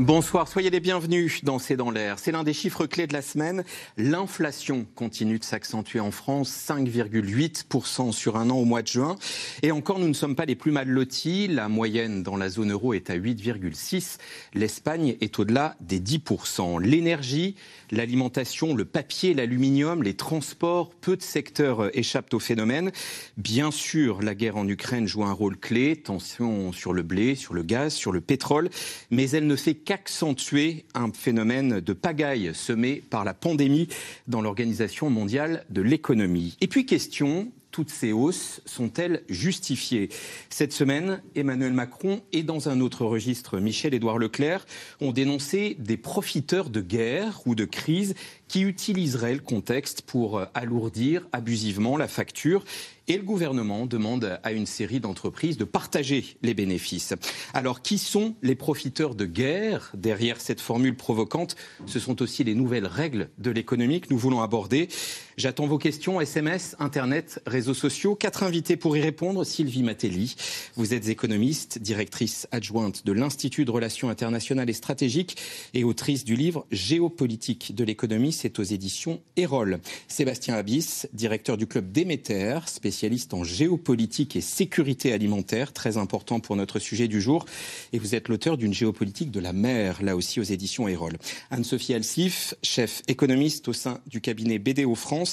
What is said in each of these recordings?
Bonsoir, soyez les bienvenus dans C'est dans l'air. C'est l'un des chiffres clés de la semaine. L'inflation continue de s'accentuer en France, 5,8% sur un an au mois de juin. Et encore, nous ne sommes pas les plus mal lotis. La moyenne dans la zone euro est à 8,6. L'Espagne est au-delà des 10%. L'énergie, l'alimentation, le papier, l'aluminium, les transports, peu de secteurs échappent au phénomène. Bien sûr, la guerre en Ukraine joue un rôle clé. Tension sur le blé, sur le gaz, sur le pétrole. Mais elle ne fait qu'accentuer un phénomène de pagaille semé par la pandémie dans l'Organisation mondiale de l'économie. Et puis question, toutes ces hausses sont-elles justifiées? Cette semaine, Emmanuel Macron et dans un autre registre, Michel-Édouard Leclerc ont dénoncé des profiteurs de guerre ou de crise qui utiliseraient le contexte pour alourdir abusivement la facture et le gouvernement demande à une série d'entreprises de partager les bénéfices. Alors, qui sont les profiteurs de guerre derrière cette formule provocante? Ce sont aussi les nouvelles règles de l'économie que nous voulons aborder. J'attends vos questions, SMS, Internet, réseaux sociaux. Quatre invités pour y répondre. Sylvie Matelli, vous êtes économiste, directrice adjointe de l'Institut de Relations internationales et stratégiques et autrice du livre Géopolitique de l'économie. C'est aux éditions Erol. Sébastien Abyss, directeur du club Déméter, spécialiste en géopolitique et sécurité alimentaire, très important pour notre sujet du jour. Et vous êtes l'auteur d'une géopolitique de la mer, là aussi aux éditions Erol. Anne-Sophie Alsif, chef économiste au sein du cabinet BDO France,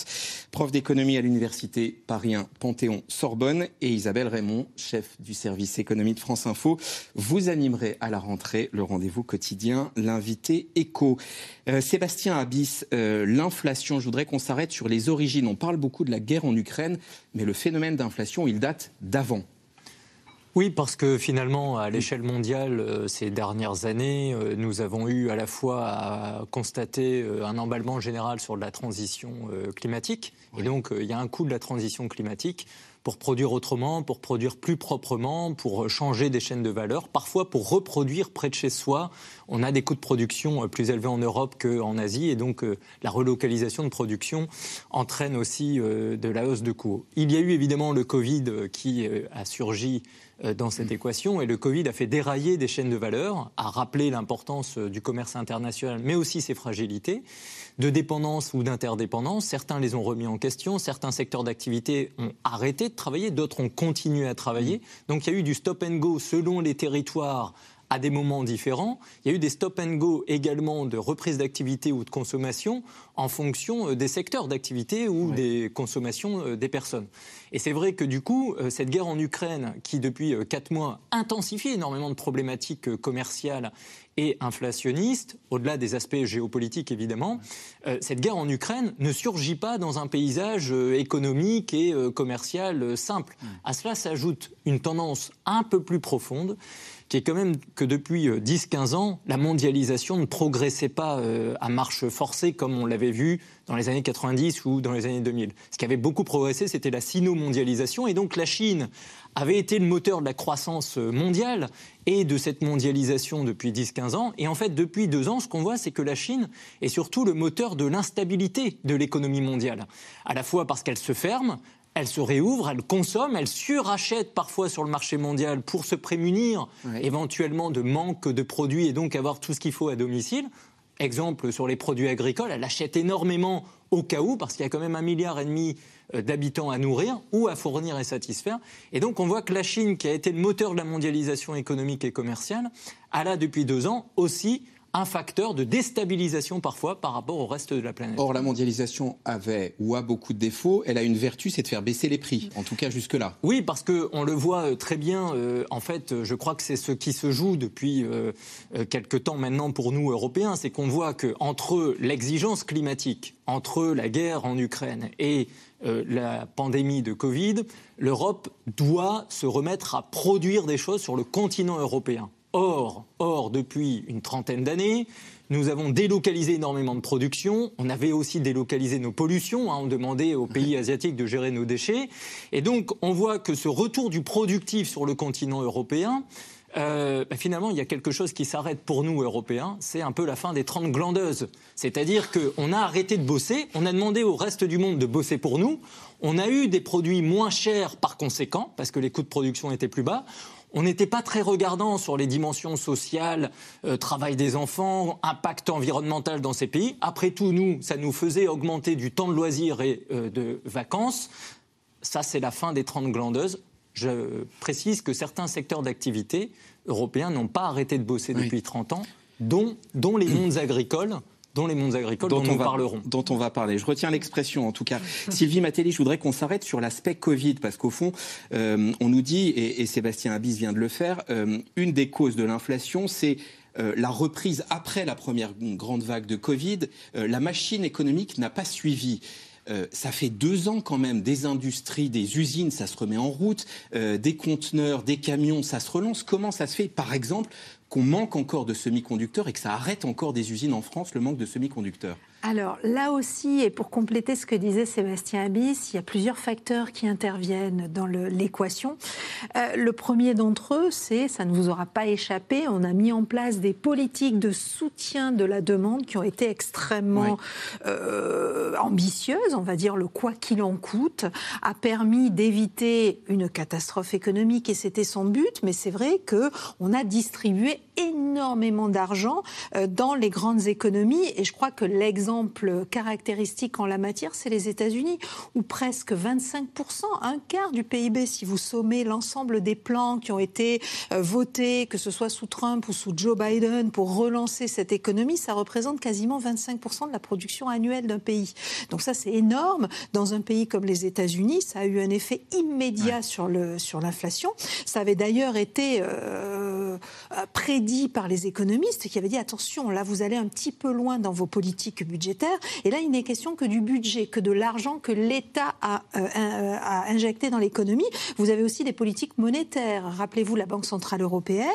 prof d'économie à l'université Paris 1 Panthéon-Sorbonne, et Isabelle Raymond, chef du service économie de France Info. Vous animerez à la rentrée le rendez-vous quotidien, l'invité éco. Euh, Sébastien Abyss, euh, l'inflation, je voudrais qu'on s'arrête sur les origines. On parle beaucoup de la guerre en Ukraine, mais le phénomène d'inflation, il date d'avant. Oui, parce que finalement, à l'échelle mondiale, euh, ces dernières années, nous avons eu à la fois à constater un emballement général sur la transition climatique. Et donc, il y a un coût de la transition climatique pour produire autrement, pour produire plus proprement, pour changer des chaînes de valeur, parfois pour reproduire près de chez soi. On a des coûts de production euh, plus élevés en Europe qu'en Asie et donc euh, la relocalisation de production entraîne aussi euh, de la hausse de coûts. Il y a eu évidemment le Covid qui a surgi dans cette équation et le Covid a fait dérailler des chaînes de valeur, a rappelé l'importance du commerce international mais aussi ses fragilités de dépendance ou d'interdépendance. Certains les ont remis en question, certains secteurs d'activité ont arrêté de travailler, d'autres ont continué à travailler. Mm. Donc il y a eu du stop and go selon les territoires à des moments différents. Il y a eu des stop and go également de reprise d'activité ou de consommation en fonction euh, des secteurs d'activité ou des consommations euh, des personnes. Et c'est vrai que du coup, euh, cette guerre en Ukraine, qui depuis quatre mois intensifie énormément de problématiques commerciales et inflationnistes, au-delà des aspects géopolitiques évidemment, cette guerre en Ukraine ne surgit pas dans un paysage économique et commercial simple. À cela s'ajoute une tendance un peu plus profonde qui est quand même que depuis 10-15 euh, ans, la mondialisation ne progressait pas euh, à marche forcée comme on l'avait vu dans les années 90 ou dans les années 2000. Ce qui avait beaucoup progressé, c'était la sino-mondialisation. Et donc la Chine avait été le moteur de la croissance euh, mondiale et de cette mondialisation depuis 10-15 ans. Et en fait, depuis deux ans, ce qu'on voit, c'est que la Chine est surtout le moteur de l'instabilité de l'économie mondiale. À la fois parce qu'elle se ferme, elle se réouvre, elle consomme, elle surachète parfois sur le marché mondial pour se prémunir éventuellement de manque de produits et donc avoir tout ce qu'il faut à domicile. Exemple sur les produits agricoles, elle achète énormément au cas où, parce qu'il y a quand même un milliard et demi euh, d'habitants à nourrir ou à fournir et satisfaire. Et donc on voit que la Chine, qui a été le moteur de la mondialisation économique et commerciale, a là depuis deux ans aussi un facteur de déstabilisation parfois par rapport au reste de la planète. Or, la mondialisation avait ou a beaucoup de défauts. Elle a une vertu, c'est de faire baisser les prix, en tout cas jusque-là. Oui, parce qu'on le voit euh, très bien. Euh, en fait, je crois que c'est ce qui se joue depuis euh, quelque temps maintenant pour nous, Européens. C'est qu'on voit qu'entre l'exigence climatique, entre la guerre en Ukraine et la pandémie de Covid, l'Europe doit se remettre à produire des choses sur le continent européen. Or, or, depuis une trentaine d'années, nous avons délocalisé énormément de production. On avait aussi délocalisé nos pollutions. Hein. on demandait aux pays asiatiques de gérer nos déchets. Et donc, on voit que ce retour du productif sur le continent européen euh, bah, finalement, il y a quelque chose qui s'arrête pour nous, Européens, c'est un peu la fin des 30 glandeuses. C'est-à-dire qu'on a arrêté de bosser, on a demandé au reste du monde de bosser pour nous, on a eu des produits moins chers par conséquent, parce que les coûts de production étaient plus bas. On n'était pas très regardant sur les dimensions sociales, euh, travail des enfants, impact environnemental dans ces pays. Après tout, nous, ça nous faisait augmenter du temps de loisirs et euh, de vacances. Ça, c'est la fin des 30 glandeuses. Je précise que certains secteurs d'activité européens n'ont pas arrêté de bosser depuis 30 ans, dont, dont les mondes agricoles dont les mondes agricoles dont, nous parlerons. Dont on va parler. Je retiens l'expression en tout cas. Sylvie Matéli, je voudrais qu'on s'arrête sur l'aspect Covid parce qu'au fond, euh, on nous dit, et, Sébastien Abyss vient de le faire, euh, une des causes de l'inflation, c'est euh, la reprise après la première grande vague de Covid. la machine économique n'a pas suivi. Euh, ça fait deux ans quand même, des industries, des usines, ça se remet en route, euh, des conteneurs, des camions, ça se relance. Comment ça se fait, par exemple, qu'on manque encore de semi-conducteurs et que ça arrête encore des usines en France, le manque de semi-conducteurs? Alors là aussi, et pour compléter ce que disait Sébastien Abyss, il y a plusieurs facteurs qui interviennent dans l'équation. Euh, le premier d'entre eux, c'est, ça ne vous aura pas échappé, on a mis en place des politiques de soutien de la demande qui ont été extrêmement euh, ambitieuses. On va dire le quoi qu'il en coûte a permis d'éviter une catastrophe économique et c'était son but. Mais c'est vrai que on a distribué énormément d'argent euh, dans les grandes économies et je crois que l'exemple exemple caractéristique en la matière, c'est les États-Unis, où presque 25%, un quart du PIB, si vous sommez l'ensemble des plans qui ont été euh, votés, que ce soit sous Trump ou sous Joe Biden, pour relancer cette économie, ça représente quasiment 25% de la production annuelle d'un pays. Donc ça, c'est énorme. Dans un pays comme les États-Unis, ça a eu un effet immédiat sur le sur l'inflation. Ça avait d'ailleurs été euh, prédit par les économistes qui avaient dit attention, là vous allez un petit peu loin dans vos politiques budgétaires et là, il n'est question que du budget, que de l'argent que l'État a, euh, euh, a, injecté dans l'économie. Vous avez aussi des politiques monétaires. Rappelez-vous, la Banque Centrale Européenne,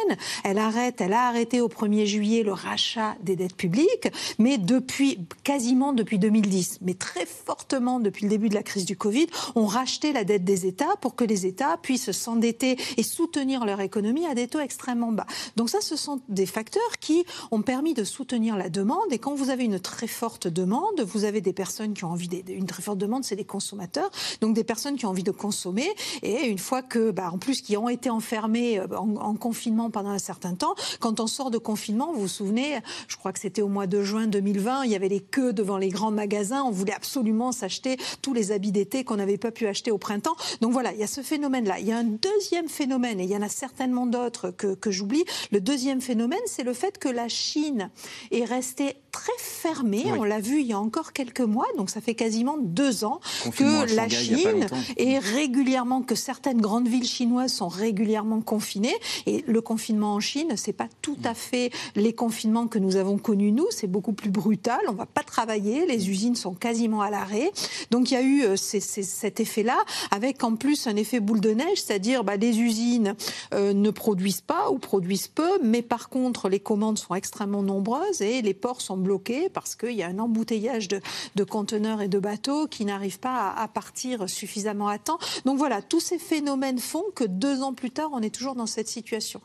elle arrête, elle a arrêté au 1er juillet le rachat des dettes publiques, mais depuis, quasiment depuis 2010, mais très fortement depuis le début de la crise du Covid, on racheté la dette des États pour que les États puissent s'endetter et soutenir leur économie à des taux extrêmement bas. Donc ça, ce sont des facteurs qui ont permis de soutenir la demande. Et quand vous avez une très forte demande. Vous avez des personnes qui ont envie, de, une très forte demande, c'est des consommateurs. Donc des personnes qui ont envie de consommer. Et une fois que, bah, en plus, qui ont été enfermés euh, en, confinement pendant un certain temps, quand on sort de confinement, vous vous souvenez, je crois que c'était au mois de juin 2020, il y avait les queues devant les grands magasins. On voulait absolument s'acheter tous les habits d'été qu'on n'avait pas pu acheter au printemps. Donc voilà, il y a ce phénomène-là. Il y a un deuxième phénomène, et il y en a certainement d'autres que, que j'oublie. Le deuxième phénomène, c'est le fait que la Chine est restée très fermée l'a vu il y a encore quelques mois, donc ça fait quasiment deux ans que la Chine est régulièrement, que certaines grandes villes chinoises sont régulièrement confinées. Et le confinement en Chine, c'est pas tout à fait les confinements que nous avons connus nous, c'est beaucoup plus brutal. On va pas travailler, les usines sont quasiment à l'arrêt. Donc il y a eu euh, cet effet-là, avec en plus un effet boule de neige, c'est-à-dire bah, les usines euh, ne produisent pas ou produisent peu, mais par contre les commandes sont extrêmement nombreuses et les ports sont bloqués parce qu'il y a un embouteillage de, conteneurs et de bateaux qui n'arrivent pas à, partir suffisamment à temps. Donc voilà, tous ces phénomènes font que deux ans plus tard, on est toujours dans cette situation.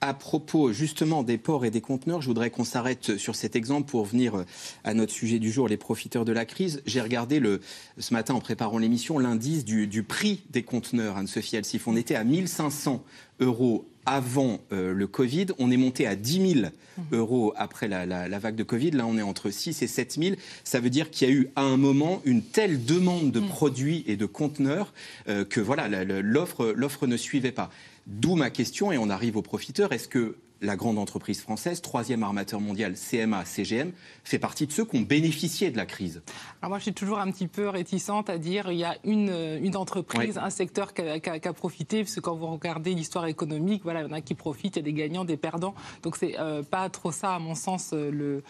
À propos justement des ports et des conteneurs, je voudrais qu'on s'arrête sur cet exemple pour venir à notre sujet du jour, les profiteurs de la crise. J'ai regardé le, ce matin en préparant l'émission l'indice du, prix des conteneurs, Anne-Sophie Elsif. On était à 1500 euros avant euh, le Covid. On est monté à 10 000 euros après la, vague de Covid. Là, on est entre 6 et 7 000. Ça veut dire qu'il y a eu à un moment une telle demande de mm. produits et de conteneurs euh, que voilà, l'offre ne suivait pas. D'où ma question, et on arrive aux profiteurs. Est-ce que la grande entreprise française, troisième armateur mondial, CMA, CGM, fait partie de ceux qui ont bénéficié de la crise. Alors moi, je suis toujours un petit peu réticente à dire il y a une, une entreprise, un secteur qui a, profité, parce que quand vous regardez l'histoire économique, voilà, il y en a qui profitent, il y a des gagnants, des perdants. Donc c'est euh, pas trop ça, à mon sens, euh, le,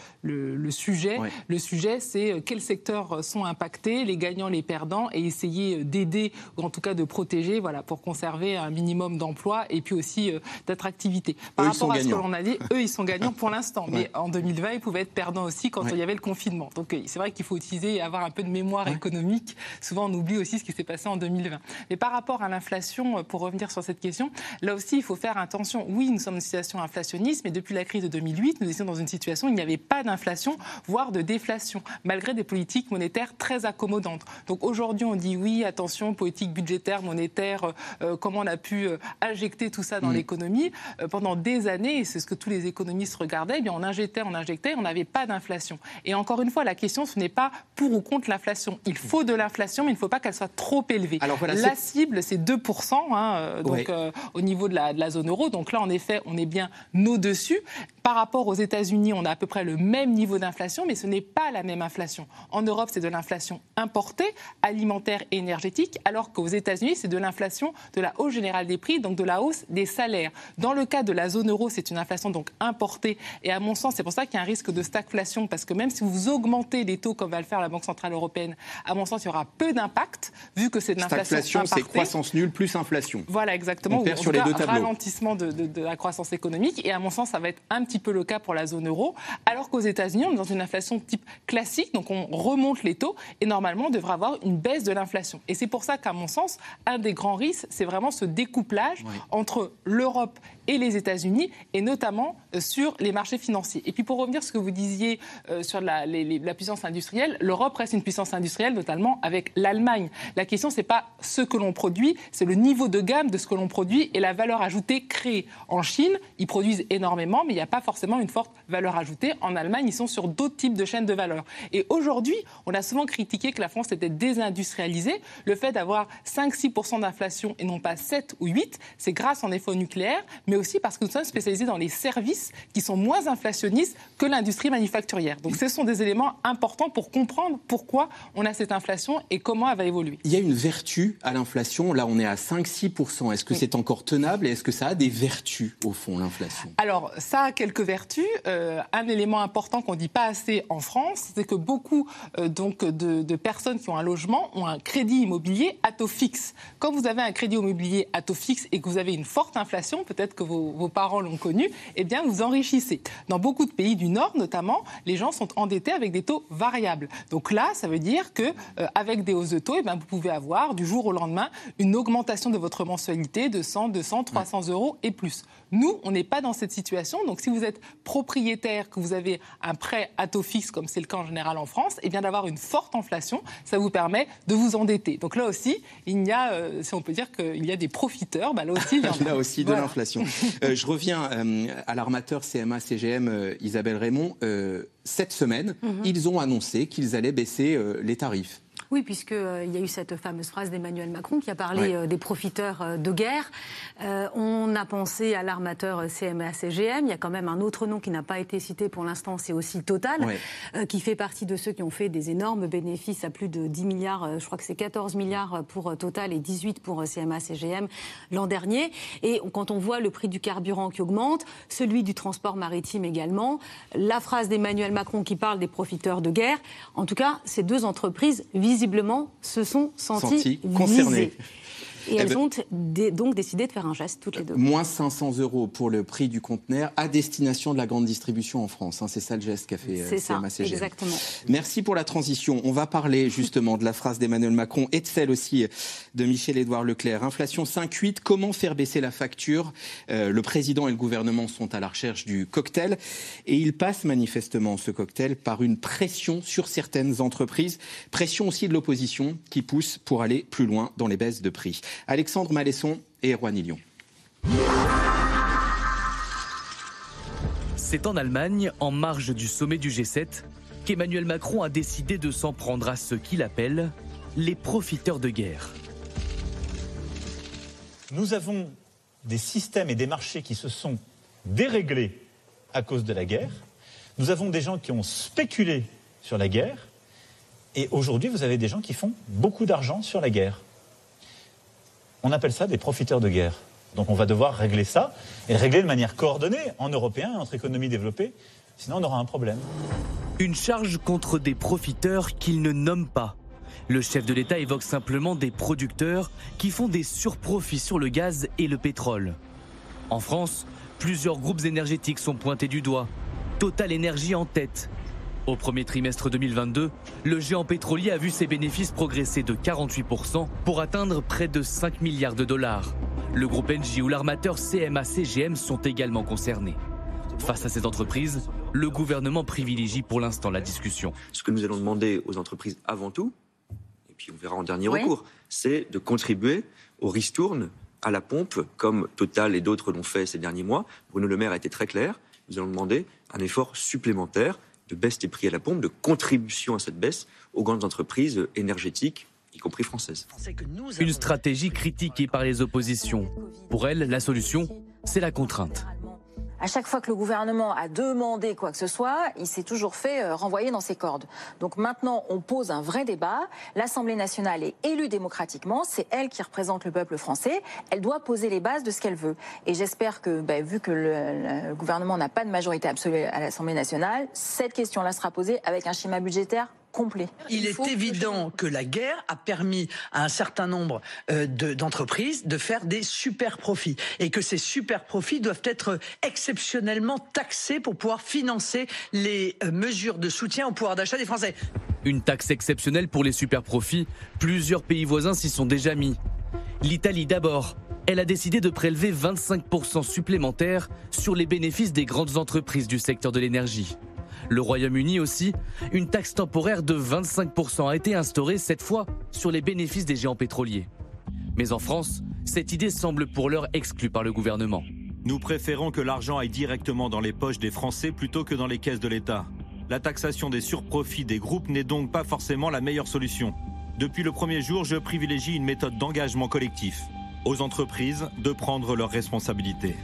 le, sujet. Le sujet, c'est euh, quels secteurs sont impactés, les gagnants, les perdants, et essayer d'aider, ou en tout cas de protéger, voilà, pour conserver un minimum d'emplois et puis aussi d'attractivité. Par rapport ce que l'on a dit, eux, ils sont gagnants pour l'instant. Mais en 2020, ils pouvaient être perdants aussi quand il y avait le confinement. Donc euh, c'est vrai qu'il faut utiliser et avoir un peu de mémoire économique. Souvent, on oublie aussi ce qui s'est passé en 2020. Mais par rapport à l'inflation, euh, pour revenir sur cette question, là aussi, il faut faire attention. Oui, nous sommes dans une situation inflationniste, mais depuis la crise de 2008, nous étions dans une situation où il n'y avait pas d'inflation, voire de déflation, malgré des politiques monétaires très accommodantes. Donc aujourd'hui, on dit oui, attention, politique budgétaire, monétaire, euh, comment on a pu injecter tout ça dans mm. l'économie. pendant des années, et c'est ce que tous les économistes regardaient, eh bien on injectait, on injectait, on n'avait pas d'inflation. Et encore une fois, la question, ce n'est pas pour ou contre l'inflation. Il faut de l'inflation, mais il ne faut pas qu'elle soit trop élevée. Alors la cible, c'est 2%, hein, euh, donc, euh, au niveau de la, de la, zone euro. Donc là, en effet, on est bien au-dessus. Par rapport aux États-Unis, on a à peu près le même niveau d'inflation, mais ce n'est pas la même inflation. En Europe, c'est de l'inflation importée, alimentaire et énergétique, alors qu'aux États-Unis, c'est de l'inflation de la hausse générale des prix, donc de la hausse des salaires. Dans le cas de la zone euro, c'est une inflation donc importée. Et à mon sens, c'est pour ça qu'il y a un risque de stagflation, parce que même si vous augmentez les taux comme va le faire la Banque Centrale Européenne, à mon sens, il y aura peu d'impact, vu que c'est de l'inflation c'est croissance nulle plus inflation. Voilà, exactement. On perd sur les deux tableaux. ralentissement de, de la croissance économique. Et à mon sens, ça va être un petit peu le cas pour la zone euro, alors qu'aux États-Unis, on est dans une inflation type classique, donc on remonte les taux et normalement on devrait avoir une baisse de l'inflation. Et c'est pour ça qu'à mon sens, un des grands risques, c'est vraiment ce découplage entre l'Europe et les États-Unis, et notamment euh, sur les marchés financiers. Et puis pour revenir sur ce que vous disiez euh, sur la, la puissance industrielle, l'Europe reste une puissance industrielle, notamment avec l'Allemagne. La question, c'est pas ce que l'on produit, c'est le niveau de gamme de ce que l'on produit et la valeur ajoutée créée. En Chine, ils produisent énormément, mais il n'y a pas forcément une forte valeur ajoutée. En Allemagne, ils sont sur d'autres types de chaînes de valeur. Et aujourd'hui, on a souvent critiqué que la France était désindustrialisée. Le fait d'avoir 5-6% d'inflation et non pas 7 ou 8, c'est grâce en effet au nucléaire, mais aussi parce que nous sommes spécialisés dans les services qui sont moins inflationnistes que l'industrie manufacturière. Donc ce sont des éléments importants pour comprendre pourquoi on a cette inflation et comment elle va évoluer. Il y a une vertu à l'inflation. Là, on est à 5-6%. Est-ce que c'est encore tenable et est-ce que ça a des vertus, au fond, l'inflation? Alors, ça a quelques vertus. Euh, un élément important qu'on ne dit pas assez en France, c'est que beaucoup euh, donc, de, personnes qui ont un logement ont un crédit immobilier à taux fixe. Quand vous avez un crédit immobilier à taux fixe et que vous avez une forte inflation, peut-être que vos, parents l'ont connu, eh bien, vous enrichissez. Dans beaucoup de pays du Nord, notamment, les gens sont endettés avec des taux variables. Donc là, ça veut dire que euh, avec des hausses de taux, eh bien, vous pouvez avoir du jour au lendemain une augmentation de votre mensualité de 100, 200, 300 euros et plus. Nous, on n'est pas dans cette situation. Donc, si vous êtes propriétaire, que vous avez un prêt à taux fixe, comme c'est le cas en général en France, et eh bien d'avoir une forte inflation, ça vous permet de vous endetter. Donc là aussi, il y a, euh, si on peut dire qu'il y a des profiteurs, bah là aussi, il y en a. là aussi de l'inflation. Euh, je reviens euh, à l'armateur CMA-CGM Isabelle Raymond. cette semaine, mhm. ils ont annoncé qu'ils allaient baisser les tarifs. Oui, puisqu'il euh, y a eu cette fameuse phrase d'Emmanuel Macron qui a parlé euh, des profiteurs euh, de guerre. on a pensé à l'armateur CMA-CGM. Il y a quand même un autre nom qui n'a pas été cité pour l'instant, c'est aussi Total, qui fait partie de ceux qui ont fait des énormes bénéfices à plus de 10 milliards, je crois que c'est 14 milliards pour Total et 18 pour CMA-CGM l'an dernier. Et quand on voit le prix du carburant qui augmente, celui du transport maritime également, la phrase d'Emmanuel Macron qui parle des profiteurs de guerre, en tout cas, ces deux entreprises visent visiblement se sont sentis, concernés. Et elles eh ben, ont donc décidé de faire un geste, toutes les deux. Moins 500 euros pour le prix du conteneur à destination de la grande distribution en France. Hein. c'est ça le geste qu'a fait euh, ça, exactement. Merci pour la transition. On va parler justement de la phrase d'Emmanuel Macron et de celle aussi de Michel-Édouard Leclerc. Inflation 5,8, comment faire baisser la facture? Euh, Le président et le gouvernement sont à la recherche du cocktail et il passe manifestement ce cocktail par une pression sur certaines entreprises, pression aussi de l'opposition qui pousse pour aller plus loin dans les baisses de prix. Alexandre Malesson et Erwan Lyon. C'est en Allemagne, en marge du sommet du G7, qu'Emmanuel Macron a décidé de s'en prendre à ce qu'il appelle les profiteurs de guerre. Nous avons des systèmes et des marchés qui se sont déréglés à cause de la guerre. Nous avons des gens qui ont spéculé sur la guerre. Et aujourd'hui, vous avez des gens qui font beaucoup d'argent sur la guerre. On appelle ça des profiteurs de guerre. Donc on va devoir régler ça, et régler de manière coordonnée, en européen, entre économies développées, sinon on aura un problème. Une charge contre des profiteurs qu'il ne nomme pas. Le chef de l'État évoque simplement des producteurs qui font des surprofits sur le gaz et le pétrole. En France, plusieurs groupes énergétiques sont pointés du doigt. Total Énergie en tête. Au premier trimestre 2022, le géant pétrolier a vu ses bénéfices progresser de 48% pour atteindre près de 5 milliards de dollars. Le groupe Engie ou l'armateur CMA-CGM sont également concernés. Face à ces entreprises, le gouvernement privilégie pour l'instant la discussion. Ce que nous allons demander aux entreprises avant tout, et puis on verra en dernier recours, c'est de contribuer au ristourne à la pompe, comme Total et d'autres l'ont fait ces derniers mois. Bruno Le Maire a été très clair. Nous allons demander un effort supplémentaire de baisse des prix à la pompe, de contribution à cette baisse aux grandes entreprises énergétiques, y compris françaises. Une stratégie critiquée par les oppositions. Pour elle, la solution, c'est la contrainte à chaque fois que le gouvernement a demandé quoi que ce soit, il s'est toujours fait euh, renvoyer dans ses cordes. Donc maintenant, on pose un vrai débat. L'Assemblée nationale est élue démocratiquement, c'est elle qui représente le peuple français. Elle doit poser les bases de ce qu'elle veut. Et j'espère que, ben, vu que le, le gouvernement n'a pas de majorité absolue à l'Assemblée nationale, cette question-là sera posée avec un schéma budgétaire il, est évident que... la guerre a permis à un certain nombre euh, d'entreprises de, faire des super profits et que ces super profits doivent être exceptionnellement taxés pour pouvoir financer les euh, mesures de soutien au pouvoir d'achat des Français. Une taxe exceptionnelle pour les super profits, plusieurs pays voisins s'y sont déjà mis. L'Italie d'abord. Elle a décidé de prélever 25% supplémentaires sur les bénéfices des grandes entreprises du secteur de l'énergie. Le Royaume-Uni aussi, une taxe temporaire de 25% a été instaurée cette fois sur les bénéfices des géants pétroliers. Mais en France, cette idée semble pour l'heure exclue par le gouvernement. Nous préférons que l'argent aille directement dans les poches des Français plutôt que dans les caisses de l'État. La taxation des surprofits des groupes n'est donc pas forcément la meilleure solution. Depuis le premier jour, je privilégie une méthode d'engagement collectif. Aux entreprises de prendre leurs responsabilités.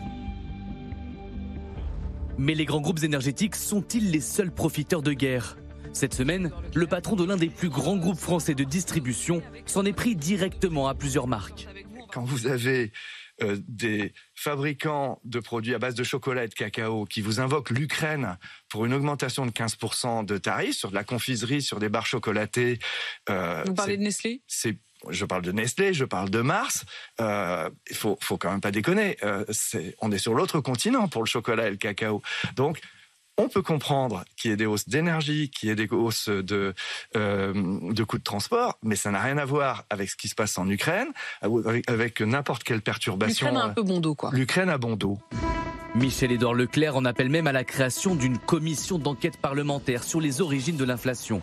Mais les grands groupes énergétiques sont-ils les seuls profiteurs de guerre? Cette semaine, le patron de l'un des plus grands groupes français de distribution s'en est pris directement à plusieurs marques. Quand vous avez euh, des fabricants de produits à base de chocolat et de cacao qui vous invoquent l'Ukraine pour une augmentation de 15% de tarifs sur de la confiserie, sur des barres chocolatées. Euh, vous parlez de Nestlé? C'est je parle de Nestlé, je parle de Mars. Euh, il faut, faut quand même pas déconner. Euh, on est sur l'autre continent pour le chocolat et le cacao. Donc, on peut comprendre qu'il y ait des hausses d'énergie, qu'il y ait des hausses de, euh, de coûts de transport, mais ça n'a rien à voir avec ce qui se passe en Ukraine, avec, n'importe quelle perturbation. L'Ukraine a un peu bon dos, quoi. L'Ukraine a bon dos. Michel-Édouard Leclerc en appelle même à la création d'une commission d'enquête parlementaire sur les origines de l'inflation.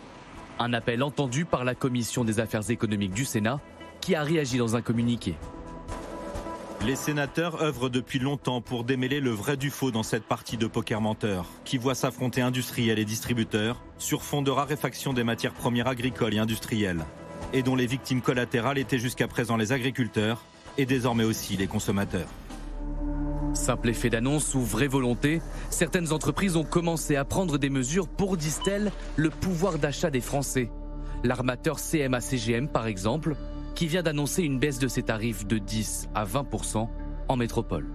Un appel entendu par la Commission des affaires économiques du Sénat, qui a réagi dans un communiqué. Les sénateurs œuvrent depuis longtemps pour démêler le vrai du faux dans cette partie de poker menteur, qui voit s'affronter industriels et distributeurs sur fond de raréfaction des matières premières agricoles et industrielles, et dont les victimes collatérales étaient jusqu'à présent les agriculteurs et désormais aussi les consommateurs. Simple effet d'annonce ou vraie volonté, certaines entreprises ont commencé à prendre des mesures pour, disent-elles, le pouvoir d'achat des Français. L'armateur CMA-CGM, par exemple, qui vient d'annoncer une baisse de ses tarifs de 10 à 20% en métropole.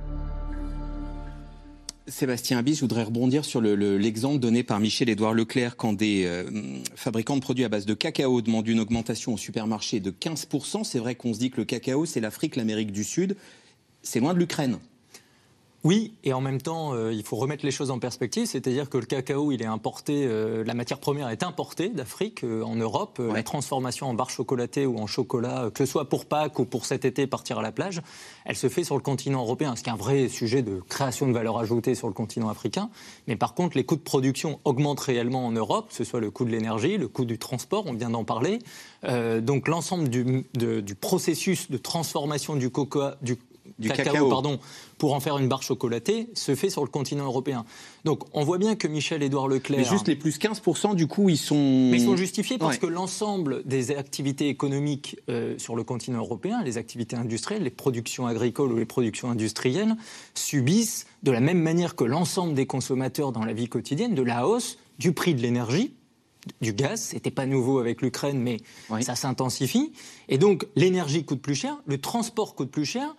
Sébastien Abyss, je voudrais rebondir sur l'exemple donné par Michel-Édouard Leclerc quand des euh, fabricants de produits à base de cacao demandent une augmentation au supermarché de 15%. C'est vrai qu'on se dit que le cacao, c'est l'Afrique, l'Amérique du Sud. C'est loin de l'Ukraine. Oui, et en même temps, euh, il faut remettre les choses en perspective, c'est-à-dire que le cacao, il est importé, euh, la matière première est importée d'Afrique euh, en Europe. La transformation en barre chocolatée ou en chocolat, que ce soit pour Pâques ou pour cet été partir à la plage, elle se fait sur le continent européen, ce qui est un vrai sujet de création de valeur ajoutée sur le continent africain. Mais par contre, les coûts de production augmentent réellement en Europe, que ce soit le coût de l'énergie, le coût du transport, on vient d'en parler. donc l'ensemble du, du, processus de transformation du, cocoa, du du cacao, pardon, pour en faire une barre chocolatée se fait sur le continent européen. Donc on voit bien que Michel-Édouard Leclerc... Mais juste les plus 15%, du coup, ils sont... Mais ils sont justifiés parce que l'ensemble des activités économiques euh, sur le continent européen, les activités industrielles, les productions agricoles ou les productions industrielles, subissent de la même manière que l'ensemble des consommateurs dans la vie quotidienne de la hausse du prix de l'énergie, du gaz. C'était pas nouveau avec l'Ukraine, mais ça s'intensifie. Et donc, l'énergie coûte plus cher, le transport coûte plus cher,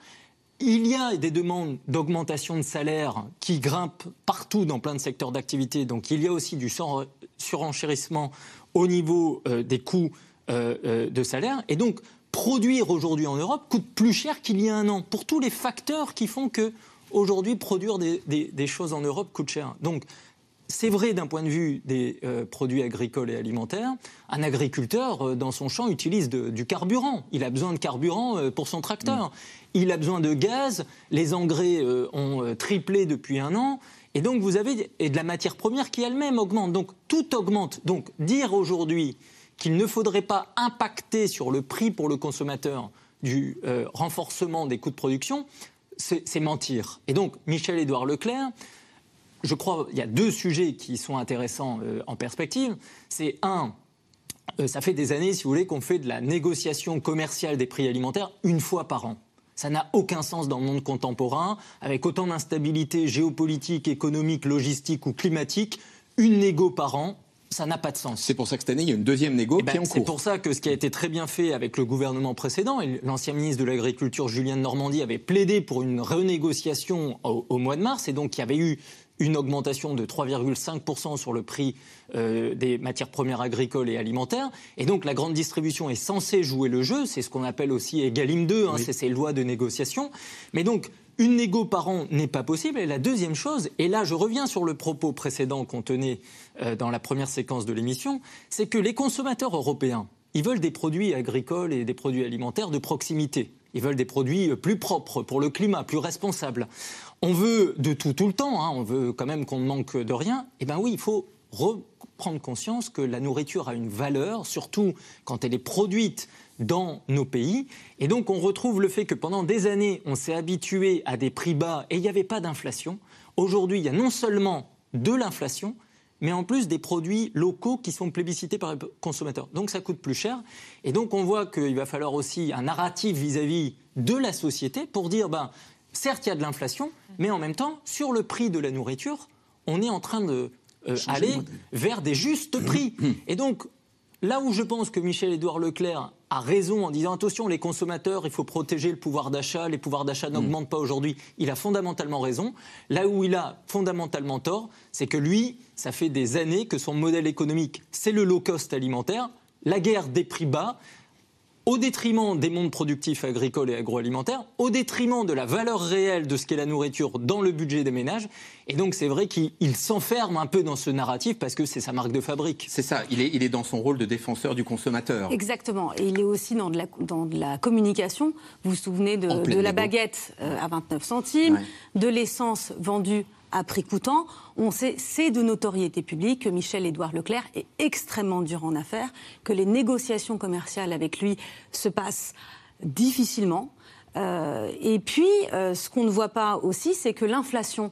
il y a des demandes d'augmentation de salaire qui grimpent partout dans plein de secteurs d'activité. Donc il y a aussi du surenchérissement au niveau euh, des coûts euh, euh, de salaire. Et donc produire aujourd'hui en Europe coûte plus cher qu'il y a un an pour tous les facteurs qui font que aujourd'hui, produire des, choses en Europe coûte cher. C'est vrai d'un point de vue des euh, produits agricoles et alimentaires. Un agriculteur, euh, dans son champ, utilise du carburant. Il a besoin de carburant euh, pour son tracteur. Mm. Il a besoin de gaz. Les engrais ont triplé depuis un an. Et donc, vous avez et de la matière première qui elle-même augmente. Donc, tout augmente. Donc, dire aujourd'hui qu'il ne faudrait pas impacter sur le prix pour le consommateur du renforcement des coûts de production, c'est mentir. Et donc, Michel-Édouard Leclerc je crois qu'il y a deux sujets qui sont intéressants euh, en perspective. C'est un, euh, ça fait des années, si vous voulez, qu'on fait de la négociation commerciale des prix alimentaires une fois par an. Ça n'a aucun sens dans le monde contemporain, avec autant d'instabilité géopolitique, économique, logistique ou climatique. Une négo par an, ça n'a pas de sens. C'est pour ça que cette année, il y a une deuxième négo eh ben, qui est en cours. C'est pour ça que ce qui a été très bien fait avec le gouvernement précédent, et l'ancien ministre de l'Agriculture, Julien de Normandie, avait plaidé pour une renégociation au, au, mois de mars, et donc il y avait eu une augmentation de 3,5% sur le prix euh, des matières premières agricoles et alimentaires. Et donc la grande distribution est censée jouer le jeu, c'est ce qu'on appelle aussi Egalim 2, hein, c'est ces lois de négociation. Mais donc une négo par an n'est pas possible. Et la deuxième chose, et là je reviens sur le propos précédent qu'on tenait euh, dans la première séquence de l'émission, c'est que les consommateurs européens, ils veulent des produits agricoles et des produits alimentaires de proximité. Ils veulent des produits plus propres pour le climat, plus responsables. On veut de tout tout le temps, hein. on veut quand même qu'on ne manque de rien. Eh bien oui, il faut reprendre conscience que la nourriture a une valeur, surtout quand elle est produite dans nos pays. Et donc on retrouve le fait que pendant des années, on s'est habitué à des prix bas et il n'y avait pas d'inflation. Aujourd'hui, il y a non seulement de l'inflation, mais en plus des produits locaux qui sont plébiscités par les consommateurs. Donc ça coûte plus cher. Et donc on voit qu'il va falloir aussi un narratif vis-à-vis de la société pour dire, ben, certes, il y a de l'inflation, mais en même temps, sur le prix de la nourriture, on est en train de euh, aller vers des justes prix. Et donc, là où je pense que Michel-Édouard Leclerc a raison en disant attention, les consommateurs, il faut protéger le pouvoir d'achat, les pouvoirs d'achat n'augmentent pas aujourd'hui, il a fondamentalement raison. Là où il a fondamentalement tort, c'est que lui, ça fait des années que son modèle économique, c'est le low cost alimentaire, la guerre des prix bas, au détriment des mondes productifs agricoles et agroalimentaires, au détriment de la valeur réelle de ce qu'est la nourriture dans le budget des ménages. Et donc c'est vrai qu'il s'enferme un peu dans ce narratif parce que c'est sa marque de fabrique. C'est ça, il est, il est dans son rôle de défenseur du consommateur. Exactement, et il est aussi dans de la, dans de la communication. Vous vous souvenez de, la baguette euh, à 29 centimes, de l'essence vendue prix coûtant. On sait, c'est de notoriété publique que Michel-Édouard Leclerc est extrêmement dur en affaires, que les négociations commerciales avec lui se passent difficilement. Euh, et puis, euh, ce qu'on ne voit pas aussi, c'est que l'inflation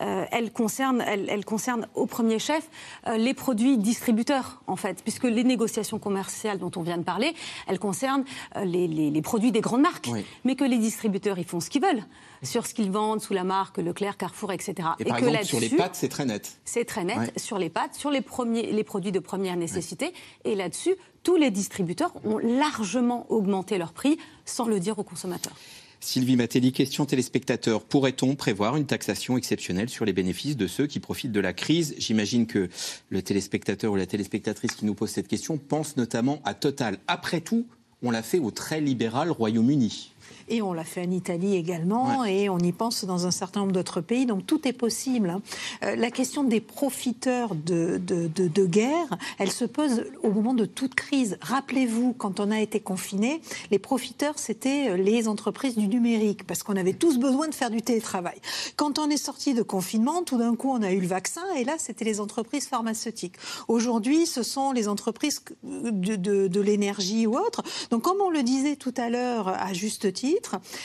euh, elle, concerne, elle, concerne au premier chef euh, les produits distributeurs, en fait, puisque les négociations commerciales dont on vient de parler, elles concernent euh, les, produits des grandes marques, mais que les distributeurs, ils font ce qu'ils veulent sur ce qu'ils vendent sous la marque Leclerc, Carrefour, etc. Et, par exemple, sur les pâtes, c'est très net. C'est très net sur les pâtes, sur les, premiers, les produits de première nécessité. Et là-dessus, tous les distributeurs ont largement augmenté leur prix sans le dire aux consommateurs. Sylvie Matteli, question téléspectateur. Pourrait-on prévoir une taxation exceptionnelle sur les bénéfices de ceux qui profitent de la crise? J'imagine que le téléspectateur ou la téléspectatrice qui nous pose cette question pense notamment à Total. Après tout, on l'a fait au très libéral Royaume-Uni. Et on l'a fait en Italie également, et on y pense dans un certain nombre d'autres pays. Donc tout est possible. Hein. Euh, la question des profiteurs de, de, de, guerre, elle se pose au moment de toute crise. Rappelez-vous, quand on a été confiné, les profiteurs, c'était euh, les entreprises du numérique, parce qu'on avait tous besoin de faire du télétravail. Quand on est sorti de confinement, tout d'un coup, on a eu le vaccin, et là, c'était les entreprises pharmaceutiques. Aujourd'hui, ce sont les entreprises de, de, de l'énergie ou autres. Donc, comme on le disait tout à l'heure, à juste titre,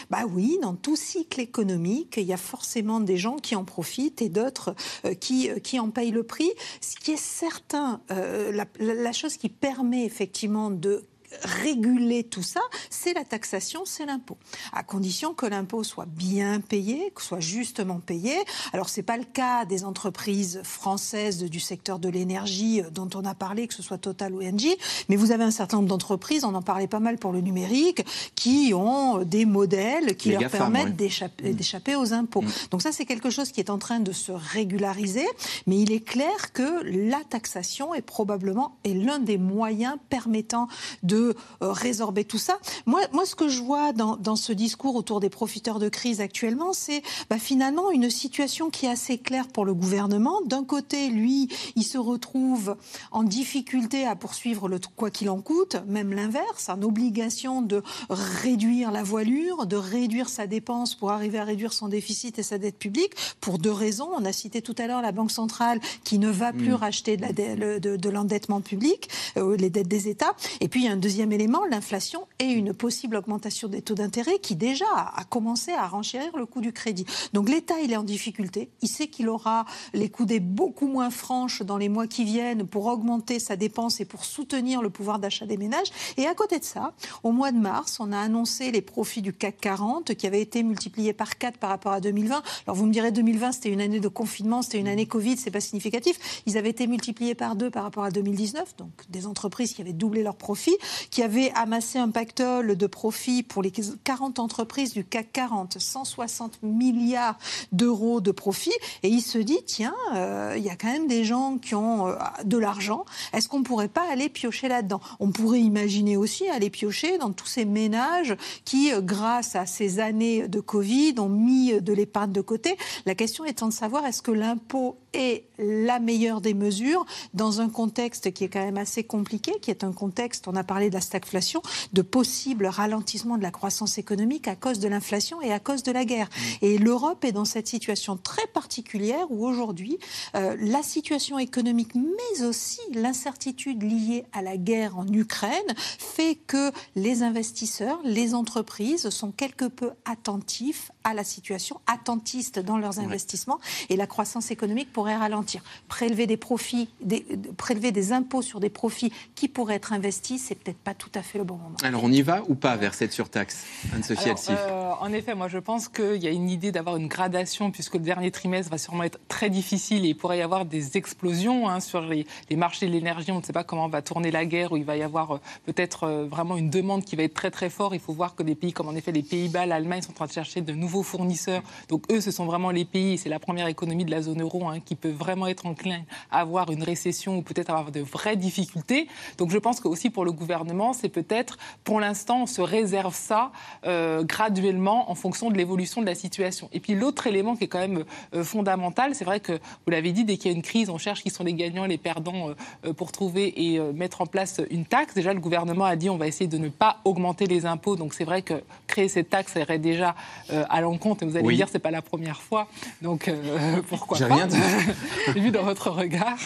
bah oui, dans tout cycle économique, il y a forcément des gens qui en profitent et d'autres euh, qui, euh, qui en payent le prix. Ce qui est certain, euh, la, la chose qui permet effectivement de réguler tout ça, c'est la taxation, c'est l'impôt. À condition que l'impôt soit bien payé, que soit justement payé. Alors, c'est pas le cas des entreprises françaises du secteur de l'énergie euh, dont on a parlé, que ce soit Total ou Engie, mais vous avez un certain nombre d'entreprises, on en parlait pas mal pour le numérique, qui ont des modèles qui leur permettent mm. d'échapper aux impôts. Mm. Donc ça, c'est quelque chose qui est en train de se régulariser, mais il est clair que la taxation est probablement est l'un des moyens permettant de de résorber tout ça. Moi, moi, ce que je vois dans, dans ce discours autour des profiteurs de crise actuellement, c'est bah, finalement une situation qui est assez claire pour le gouvernement. D'un côté, lui, il se retrouve en difficulté à poursuivre le quoi qu'il en coûte, même l'inverse, en obligation de réduire la voilure, de réduire sa dépense pour arriver à réduire son déficit et sa dette publique, pour deux raisons. On a cité tout à l'heure la Banque centrale qui ne va plus mm. racheter de l'endettement public, euh, les dettes des États. Et puis il y a un deuxième élément, l'inflation et une possible augmentation des taux d'intérêt qui déjà a commencé à renchérir le coût du crédit. Donc l'État, il est en difficulté. Il sait qu'il aura les coudées beaucoup moins franches dans les mois qui viennent pour augmenter sa dépense et pour soutenir le pouvoir d'achat des ménages. Et à côté de ça, au mois de mars, on a annoncé les profits du CAC 40 qui avaient été multipliés par 4 par rapport à 2020. Alors vous me direz 2020, c'était une année de confinement, c'était une année Covid, c'est pas significatif. Ils avaient été multipliés par 2 par rapport à 2019, donc des entreprises qui avaient doublé leurs profits, qui avaient amassé un pactole de profits pour les 40 entreprises du CAC 40, 160 milliards d'euros de profits. Et il se dit, tiens, euh, il y a quand même des gens qui ont euh, de l'argent. Est-ce qu'on ne pourrait pas aller piocher là-dedans? On pourrait imaginer aussi aller piocher dans tous ces ménages qui, euh, grâce à ces années de Covid, ont mis de l'épargne de côté. La question étant de savoir est-ce que l'impôt est la meilleure des mesures dans un contexte qui est quand même assez compliqué, qui est un contexte, on a parlé de la stagflation, de possible ralentissement de la croissance économique à cause de l'inflation et à cause de la guerre. Mmh. Et l'Europe est dans cette situation très particulière où aujourd'hui, euh, la situation économique, mais aussi l'incertitude liée à la guerre en Ukraine, fait que les investisseurs, les entreprises sont quelque peu attentifs à la situation, attentistes dans leurs investissements, et la croissance économique pourrait ralentir. Prélever des profits, des, prélever des impôts sur des profits qui pourraient être investis, c'est peut-être pas tout à fait le bon moment. Alors on y va ou pas vers cette surtaxe, Anne-Sophie euh, En effet, moi je pense qu'il y a une idée d'avoir une gradation, puisque le dernier trimestre va sûrement être très difficile et il pourrait y avoir des explosions hein, sur les, marchés de l'énergie. On ne sait pas comment va tourner la guerre, où il va y avoir euh, peut-être euh, vraiment une demande qui va être très très forte. Il faut voir que des pays comme en effet les Pays-Bas, l'Allemagne sont en train de chercher de nouveaux fournisseurs. Donc eux, ce sont vraiment les pays, c'est la première économie de la zone euro hein, qui peut vraiment être enclin à avoir une récession ou peut-être avoir de vraies difficultés. Donc je pense que aussi pour le gouvernement, c'est peut-être, pour l'instant, on se réserve ça euh, graduellement en fonction de l'évolution de la situation. Et puis l'autre élément qui est quand même euh, fondamental, c'est vrai que vous l'avez dit, dès qu'il y a une crise, on cherche qui sont les gagnants, les perdants euh, pour trouver et mettre en place une taxe. Déjà, le gouvernement a dit on va essayer de ne pas augmenter les impôts. Donc c'est vrai que créer cette taxe irait déjà à l'encontre. Et vous allez dire c'est pas la première fois. Donc pourquoi pas rien vu dans votre regard.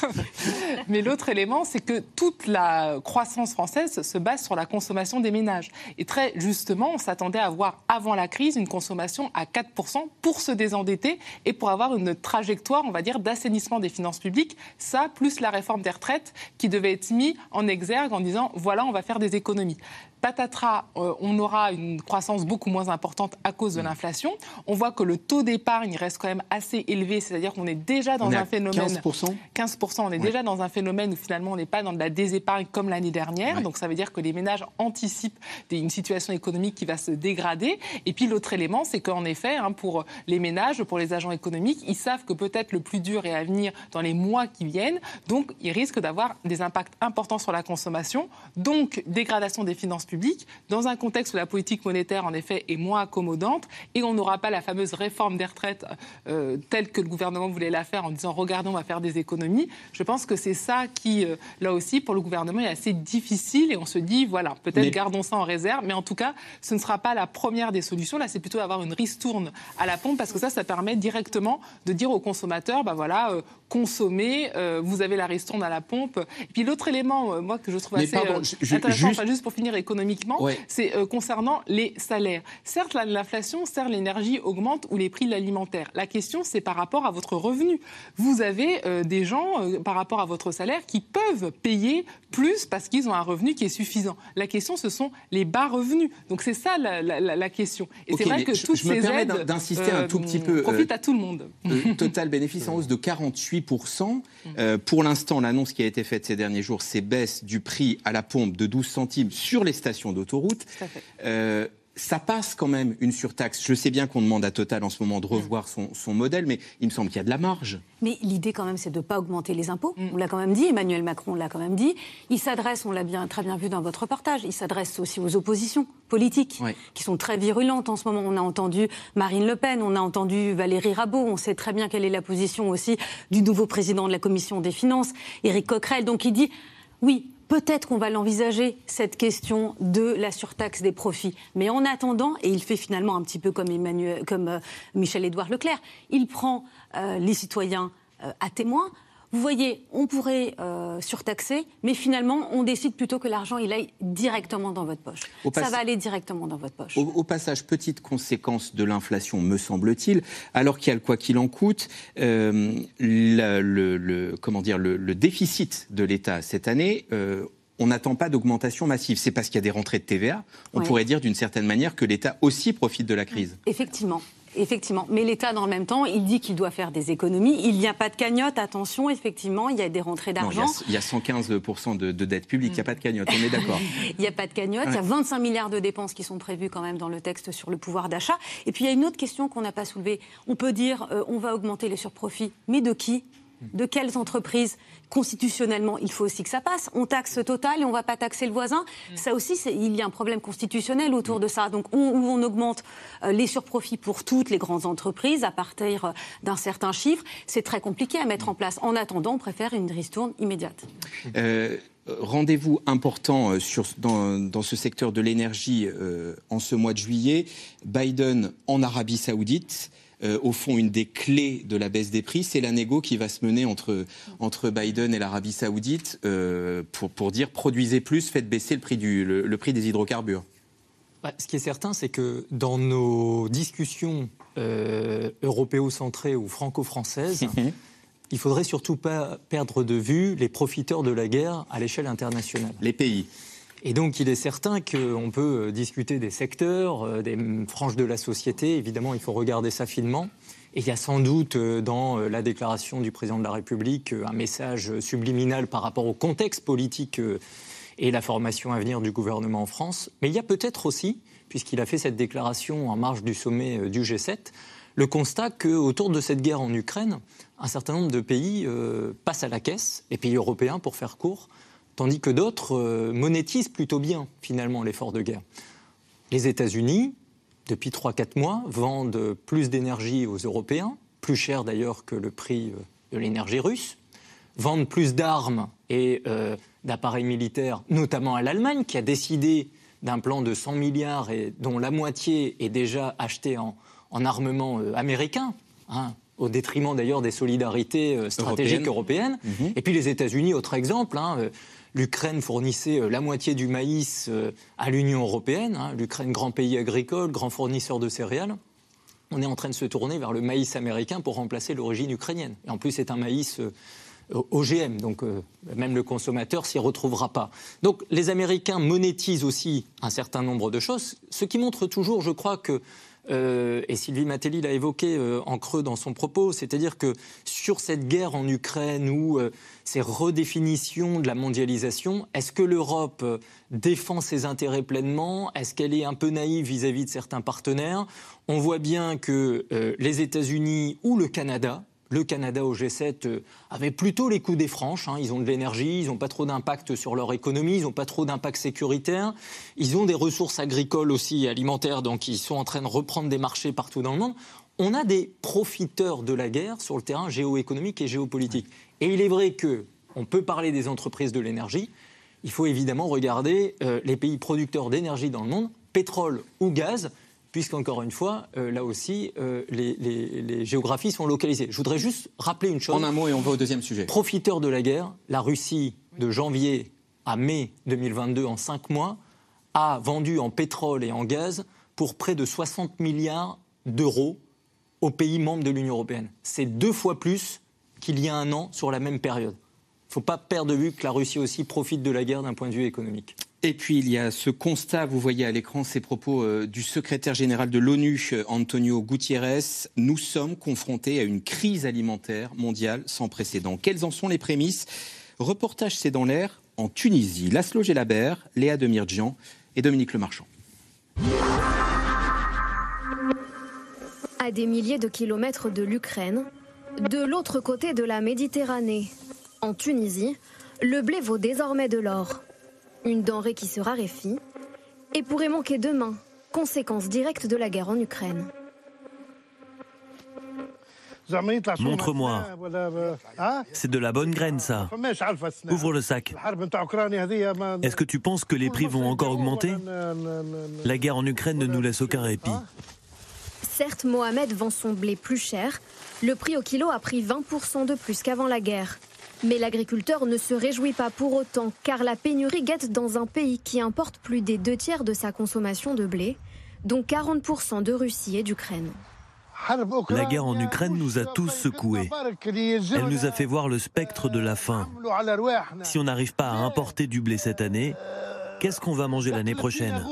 Mais l'autre élément, c'est que toute la croissance française se base sur la consommation des ménages. Et très justement, on s'attendait à voir avant la crise une consommation à 4% pour se désendetter et pour avoir une trajectoire, on va dire, d'assainissement des finances publiques. Ça, plus la réforme des retraites qui devait être mise en exergue en disant voilà, on va faire des économies patatras, euh, on aura une croissance beaucoup moins importante à cause de mm. l'inflation. On voit que le taux d'épargne reste quand même assez élevé, c'est-à-dire qu'on est déjà dans un phénomène. 15%. 15%, on est déjà dans un phénomène où finalement on n'est pas dans de la désépargne comme l'année dernière. Donc ça veut dire que les ménages anticipent une situation économique qui va se dégrader. Et puis l'autre élément, c'est qu'en effet, hein, pour les ménages, pour les agents économiques, ils savent que peut-être le plus dur est à venir dans les mois qui viennent. Donc ils risquent d'avoir des impacts importants sur la consommation, donc dégradation des finances dans un contexte où la politique monétaire, en effet, est moins accommodante, et on n'aura pas la fameuse réforme des retraites euh, telle que le gouvernement voulait la faire en disant regardez, on va faire des économies. Je pense que c'est ça qui, euh, là aussi, pour le gouvernement, est assez difficile, et on se dit voilà, peut-être gardons ça en réserve, mais en tout cas, ce ne sera pas la première des solutions. Là, c'est plutôt avoir une ristourne à la pompe, parce que ça, ça permet directement de dire aux consommateurs bah voilà, euh, consommez, vous avez la ristourne à la pompe. Et puis l'autre élément, moi, que je trouve assez intéressant, juste... juste pour finir économiquement, c'est euh, concernant les salaires. Certes, l'inflation, certes, l'énergie augmente ou les prix de l'alimentaire. La question, c'est par rapport à votre revenu. Vous avez euh, des gens, euh, par rapport à votre salaire, qui peuvent payer plus parce qu'ils ont un revenu qui est suffisant. La question, ce sont les bas revenus. Donc c'est ça la, question. Et c'est vrai que toutes je, me permets d'insister un tout petit peu. Profite à tout le monde. total bénéfice en hausse de 48%. pour l'instant, l'annonce qui a été faite ces derniers jours, c'est baisse du prix à la pompe de 12 centimes sur les stations d'autoroute. Euh, ça passe quand même une surtaxe. Je sais bien qu'on demande à Total en ce moment de revoir son, modèle, mais il me semble qu'il y a de la marge. Mais l'idée quand même, c'est de ne pas augmenter les impôts. Mm. On l'a quand même dit, Emmanuel Macron l'a quand même dit. Il s'adresse, on l'a bien, très bien vu dans votre reportage, il s'adresse aussi aux oppositions politiques, qui sont très virulentes en ce moment. On a entendu Marine Le Pen, on a entendu Valérie Rabault, on sait très bien quelle est la position aussi du nouveau président de la Commission des Finances, Éric Coquerel. Donc il dit, oui, Peut-être qu'on va l'envisager, cette question de la surtaxe des profits. Mais en attendant, et il fait finalement un petit peu comme, Emmanuel, comme euh, Michel-Édouard Leclerc, il prend euh, les citoyens euh, à témoin. Vous voyez, on pourrait surtaxer, mais finalement, on décide plutôt que l'argent il aille directement dans votre poche. Ça va aller directement dans votre poche. Au, passage, petite conséquence de l'inflation, me semble-t-il, alors qu'il y a le quoi qu'il en coûte, le, comment dire, le, déficit de l'État cette année on n'attend pas d'augmentation massive. C'est parce qu'il y a des rentrées de TVA. On pourrait dire d'une certaine manière que l'État aussi profite de la crise. Effectivement. Effectivement. Mais l'État, dans le même temps, il dit qu'il doit faire des économies. Il n'y a pas de cagnotte. Attention, effectivement, il y a des rentrées d'argent. Il y, a 115% de, dette publique. Il n'y a pas de cagnotte. On est d'accord. il n'y a pas de cagnotte. Il y a 25 milliards de dépenses qui sont prévues quand même dans le texte sur le pouvoir d'achat. Et puis, il y a une autre question qu'on n'a pas soulevée. On peut dire, euh, on va augmenter les surprofits. Mais de qui? De quelles entreprises constitutionnellement, il faut aussi que ça passe. On taxe Total et on ne va pas taxer le voisin. Mm. Ça aussi, il y a un problème constitutionnel autour de ça. Donc, on, on augmente euh, les surprofits pour toutes les grandes entreprises à partir euh, d'un certain chiffre, c'est très compliqué à mettre en place. En attendant, on préfère une ristourne immédiate. Euh, rendez-vous important dans, ce secteur de l'énergie en ce mois de juillet. Biden en Arabie Saoudite. Euh, au fond, une des clés de la baisse des prix, c'est la négo qui va se mener entre, entre Biden et l'Arabie Saoudite euh, pour, pour dire produisez plus, faites baisser le prix, du, le, prix des hydrocarbures. Bah, ce qui est certain, c'est que dans nos discussions euh, européo-centrées ou franco-françaises, il faudrait surtout pas perdre de vue les profiteurs de la guerre à l'échelle internationale. Les pays. Et donc, il est certain qu'on peut euh, discuter des secteurs, euh, des franges de la société. Évidemment, il faut regarder ça finement. Et il y a sans doute euh, dans la déclaration du président de la République un message subliminal par rapport au contexte politique et la formation à venir du gouvernement en France. Mais il y a peut-être aussi, puisqu'il a fait cette déclaration en marge du sommet du G7, le constat qu'autour de cette guerre en Ukraine, un certain nombre de pays passent à la caisse, les pays européens pour faire court, tandis que d'autres euh, monétisent plutôt bien finalement l'effort de guerre. Les États-Unis, depuis 3-4 mois, vendent plus d'énergie aux Européens, plus cher d'ailleurs que le prix euh, de l'énergie russe, vendent plus d'armes et euh, d'appareils militaires, notamment à l'Allemagne, qui a décidé d'un plan de 100 milliards et dont la moitié est déjà achetée en, armement américain. Hein, au détriment d'ailleurs des solidarités stratégiques européennes. Mhm. Et puis les États-Unis, autre exemple, hein, l'Ukraine fournissait euh, la moitié du maïs euh, à l'Union européenne. Hein. L'Ukraine, grand pays agricole, grand fournisseur de céréales. On est en train de se tourner vers le maïs américain pour remplacer l'origine ukrainienne. Et en plus, c'est un maïs euh, OGM, donc même le consommateur s'y retrouvera pas. Donc les Américains monétisent aussi un certain nombre de choses, ce qui montre toujours, je crois, que euh, et Sylvie Matelli l'a évoqué euh, en creux dans son propos, c'est-à-dire que sur cette guerre en Ukraine ou euh, ces redéfinitions de la mondialisation, est-ce que l'Europe défend ses intérêts pleinement? Est-ce qu'elle est un peu naïve vis-à-vis -vis de certains partenaires? On voit bien que les États-Unis ou le Canada le Canada au G7 euh, avait plutôt les coups des franches. Hein. Ils ont de l'énergie, ils n'ont pas trop d'impact sur leur économie, ils n'ont pas trop d'impact sécuritaire. Ils ont des ressources agricoles aussi, alimentaires, donc ils sont en train de reprendre des marchés partout dans le monde. On a des profiteurs de la guerre sur le terrain géoéconomique et géopolitique. Et il est vrai que on peut parler des entreprises de l'énergie. Il faut évidemment regarder euh, les pays producteurs d'énergie dans le monde, pétrole ou gaz puisqu'encore une fois, euh, là aussi, euh, les, géographies sont localisées. Je voudrais juste rappeler une chose. En un mot, et on va au deuxième sujet. Profiteur de la guerre, la Russie, de janvier à mai 2022, en cinq mois, a vendu en pétrole et en gaz pour près de 60 milliards d'euros aux pays membres de l'Union européenne. C'est deux fois plus qu'il y a un an sur la même période. Il ne faut pas perdre de vue que la Russie aussi profite de la guerre d'un point de vue économique. Et puis il y a ce constat, vous voyez à l'écran ces propos euh, du secrétaire général de l'ONU, euh, Antonio Gutiérrez. Nous sommes confrontés à une crise alimentaire mondiale sans précédent. Quelles en sont les prémices? Reportage C'est dans l'air en Tunisie. Laszlo Gelabert, Léa Demirjian et Dominique Lemarchand. À des milliers de kilomètres de l'Ukraine, de l'autre côté de la Méditerranée, en Tunisie, le blé vaut désormais de l'or. Une denrée qui se raréfie et pourrait manquer demain, conséquence directe de la guerre en Ukraine. Montre-moi. C'est de la bonne graine, ça. Ouvre le sac. Est-ce que tu penses que les prix vont encore augmenter La guerre en Ukraine ne nous laisse aucun répit. Certes, Mohamed vend son blé plus cher. Le prix au kilo a pris 20% de plus qu'avant la guerre. Mais l'agriculteur ne se réjouit pas pour autant, car la pénurie guette dans un pays qui importe plus des deux tiers de sa consommation de blé, dont 40% de Russie et d'Ukraine. La guerre en Ukraine nous a tous secoués. Elle nous a fait voir le spectre de la faim. Si on n'arrive pas à importer du blé cette année, qu'est-ce qu'on va manger l'année prochaine?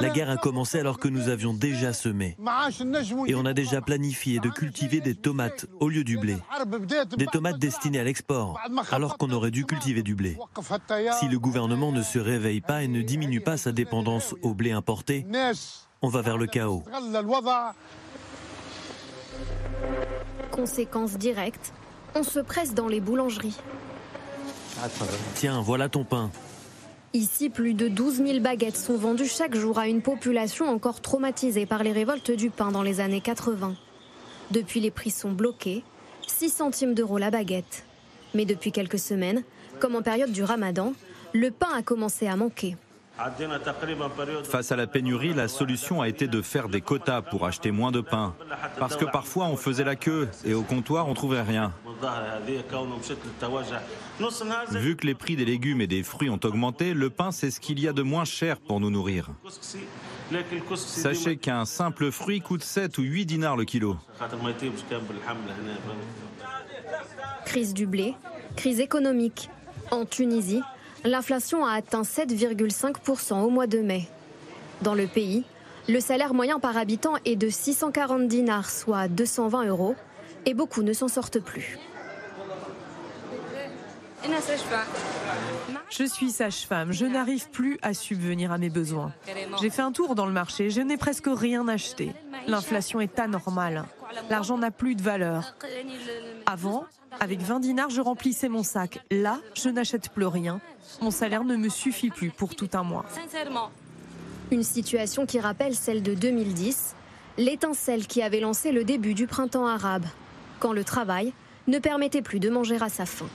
La guerre a commencé alors que nous avions déjà semé. Et on a déjà planifié de cultiver des tomates au lieu du blé. Des tomates destinées à l'export, alors qu'on aurait dû cultiver du blé. Si le gouvernement ne se réveille pas et ne diminue pas sa dépendance au blé importé, on va vers le chaos. Conséquence directe, on se presse dans les boulangeries. Tiens, voilà ton pain. Ici, plus de 12 000 baguettes sont vendues chaque jour à une population encore traumatisée par les révoltes du pain dans les années 80. Depuis, les prix sont bloqués, 6 centimes d'euros la baguette. Mais depuis quelques semaines, comme en période du ramadan, le pain a commencé à manquer. Face à la pénurie, la solution a été de faire des quotas pour acheter moins de pain. Parce que parfois on faisait la queue et au comptoir on trouvait rien. Vu que les prix des légumes et des fruits ont augmenté, le pain c'est ce qu'il y a de moins cher pour nous nourrir. Sachez qu'un simple fruit coûte 7 ou 8 dinars le kilo. Crise du blé, crise économique. En Tunisie, l'inflation a atteint 7,5% au mois de mai. Dans le pays, le salaire moyen par habitant est de 640 dinars, soit 220 euros, et beaucoup ne s'en sortent plus. Je suis sage-femme, je n'arrive plus à subvenir à mes besoins. J'ai fait un tour dans le marché, je n'ai presque rien acheté. L'inflation est anormale. L'argent n'a plus de valeur. Avant, avec 20 dinars, je remplissais mon sac. Là, je n'achète plus rien. Mon salaire ne me suffit plus pour tout un mois. Une situation qui rappelle celle de 2010, l'étincelle qui avait lancé le début du printemps arabe, quand le travail ne permettait plus de manger à sa faim.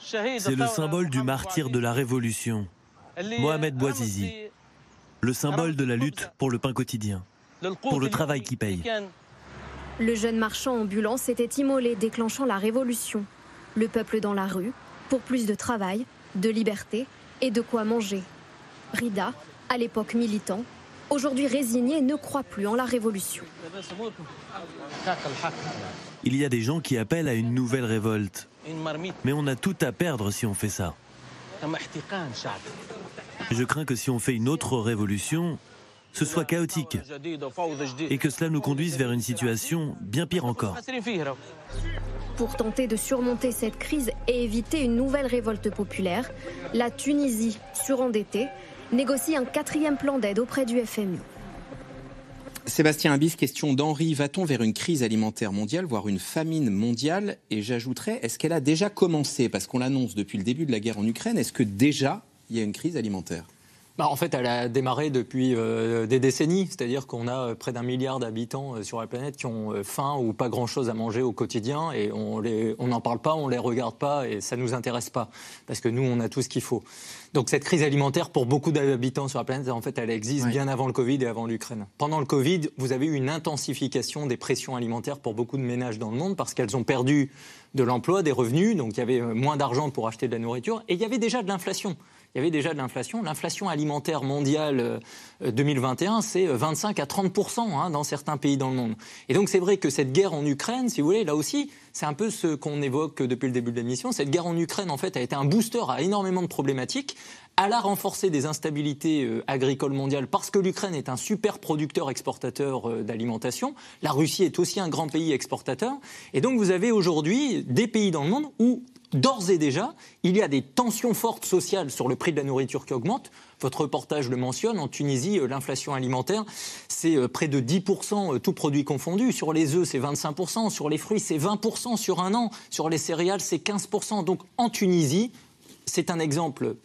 C'est le symbole du martyr de la révolution, Mohamed Bouazizi, le symbole de la lutte pour le pain quotidien, pour le travail qui paye. Le jeune marchand ambulant s'était immolé déclenchant la révolution. Le peuple dans la rue, pour plus de travail, de liberté et de quoi manger. Rida, à l'époque militant, aujourd'hui résigné, ne croit plus en la révolution. Il y a des gens qui appellent à une nouvelle révolte. Mais on a tout à perdre si on fait ça. Je crains que si on fait une autre révolution, ce soit chaotique et que cela nous conduise vers une situation bien pire encore. Pour tenter de surmonter cette crise et éviter une nouvelle révolte populaire, la Tunisie, surendettée, négocie un quatrième plan d'aide auprès du FMI. Sébastien Abyss, question d'Henri. Va-t-on vers une crise alimentaire mondiale, voire une famine mondiale? Et j'ajouterais, est-ce qu'elle a déjà commencé? Parce qu'on l'annonce depuis le début de la guerre en Ukraine. Est-ce que déjà il y a une crise alimentaire? Bah, en fait, elle a démarré depuis euh, des décennies, c'est-à-dire qu'on a euh, près d'un milliard d'habitants euh, sur la planète qui ont faim ou pas grand-chose à manger au quotidien, et on n'en parle pas, on les regarde pas, et ça nous intéresse pas, parce que nous, on a tout ce qu'il faut. Donc cette crise alimentaire pour beaucoup d'habitants sur la planète, en fait, elle existe bien avant le Covid et avant l'Ukraine. Pendant le Covid, vous avez eu une intensification des pressions alimentaires pour beaucoup de ménages dans le monde parce qu'elles ont perdu de l'emploi, des revenus, donc il y avait moins d'argent pour acheter de la nourriture, et il y avait déjà de l'inflation il y avait déjà de l'inflation. L'inflation alimentaire mondiale 2021, euh, c'est 25 à 30 hein, dans certains pays dans le monde. Et donc c'est vrai que cette guerre en Ukraine, si vous voulez, là aussi, c'est un peu ce qu'on évoque depuis le début de l'émission. Cette guerre en Ukraine, en fait, a été un booster à énormément de problématiques. Elle a renforcé des instabilités euh, agricoles mondiales parce que l'Ukraine est un super producteur exportateur euh, d'alimentation. La Russie est aussi un grand pays exportateur. Et donc vous avez aujourd'hui des pays dans le monde où d'ores et déjà, il y a des tensions fortes sociales sur le prix de la nourriture qui augmente. Votre reportage le mentionne. En Tunisie, euh, l'inflation alimentaire, c'est euh, près de 10%, tout produit confondu. Sur les œufs, c'est 25%. Sur les fruits, c'est 20% sur un an. Sur les céréales, c'est 15%. Donc en Tunisie, c'est un exemple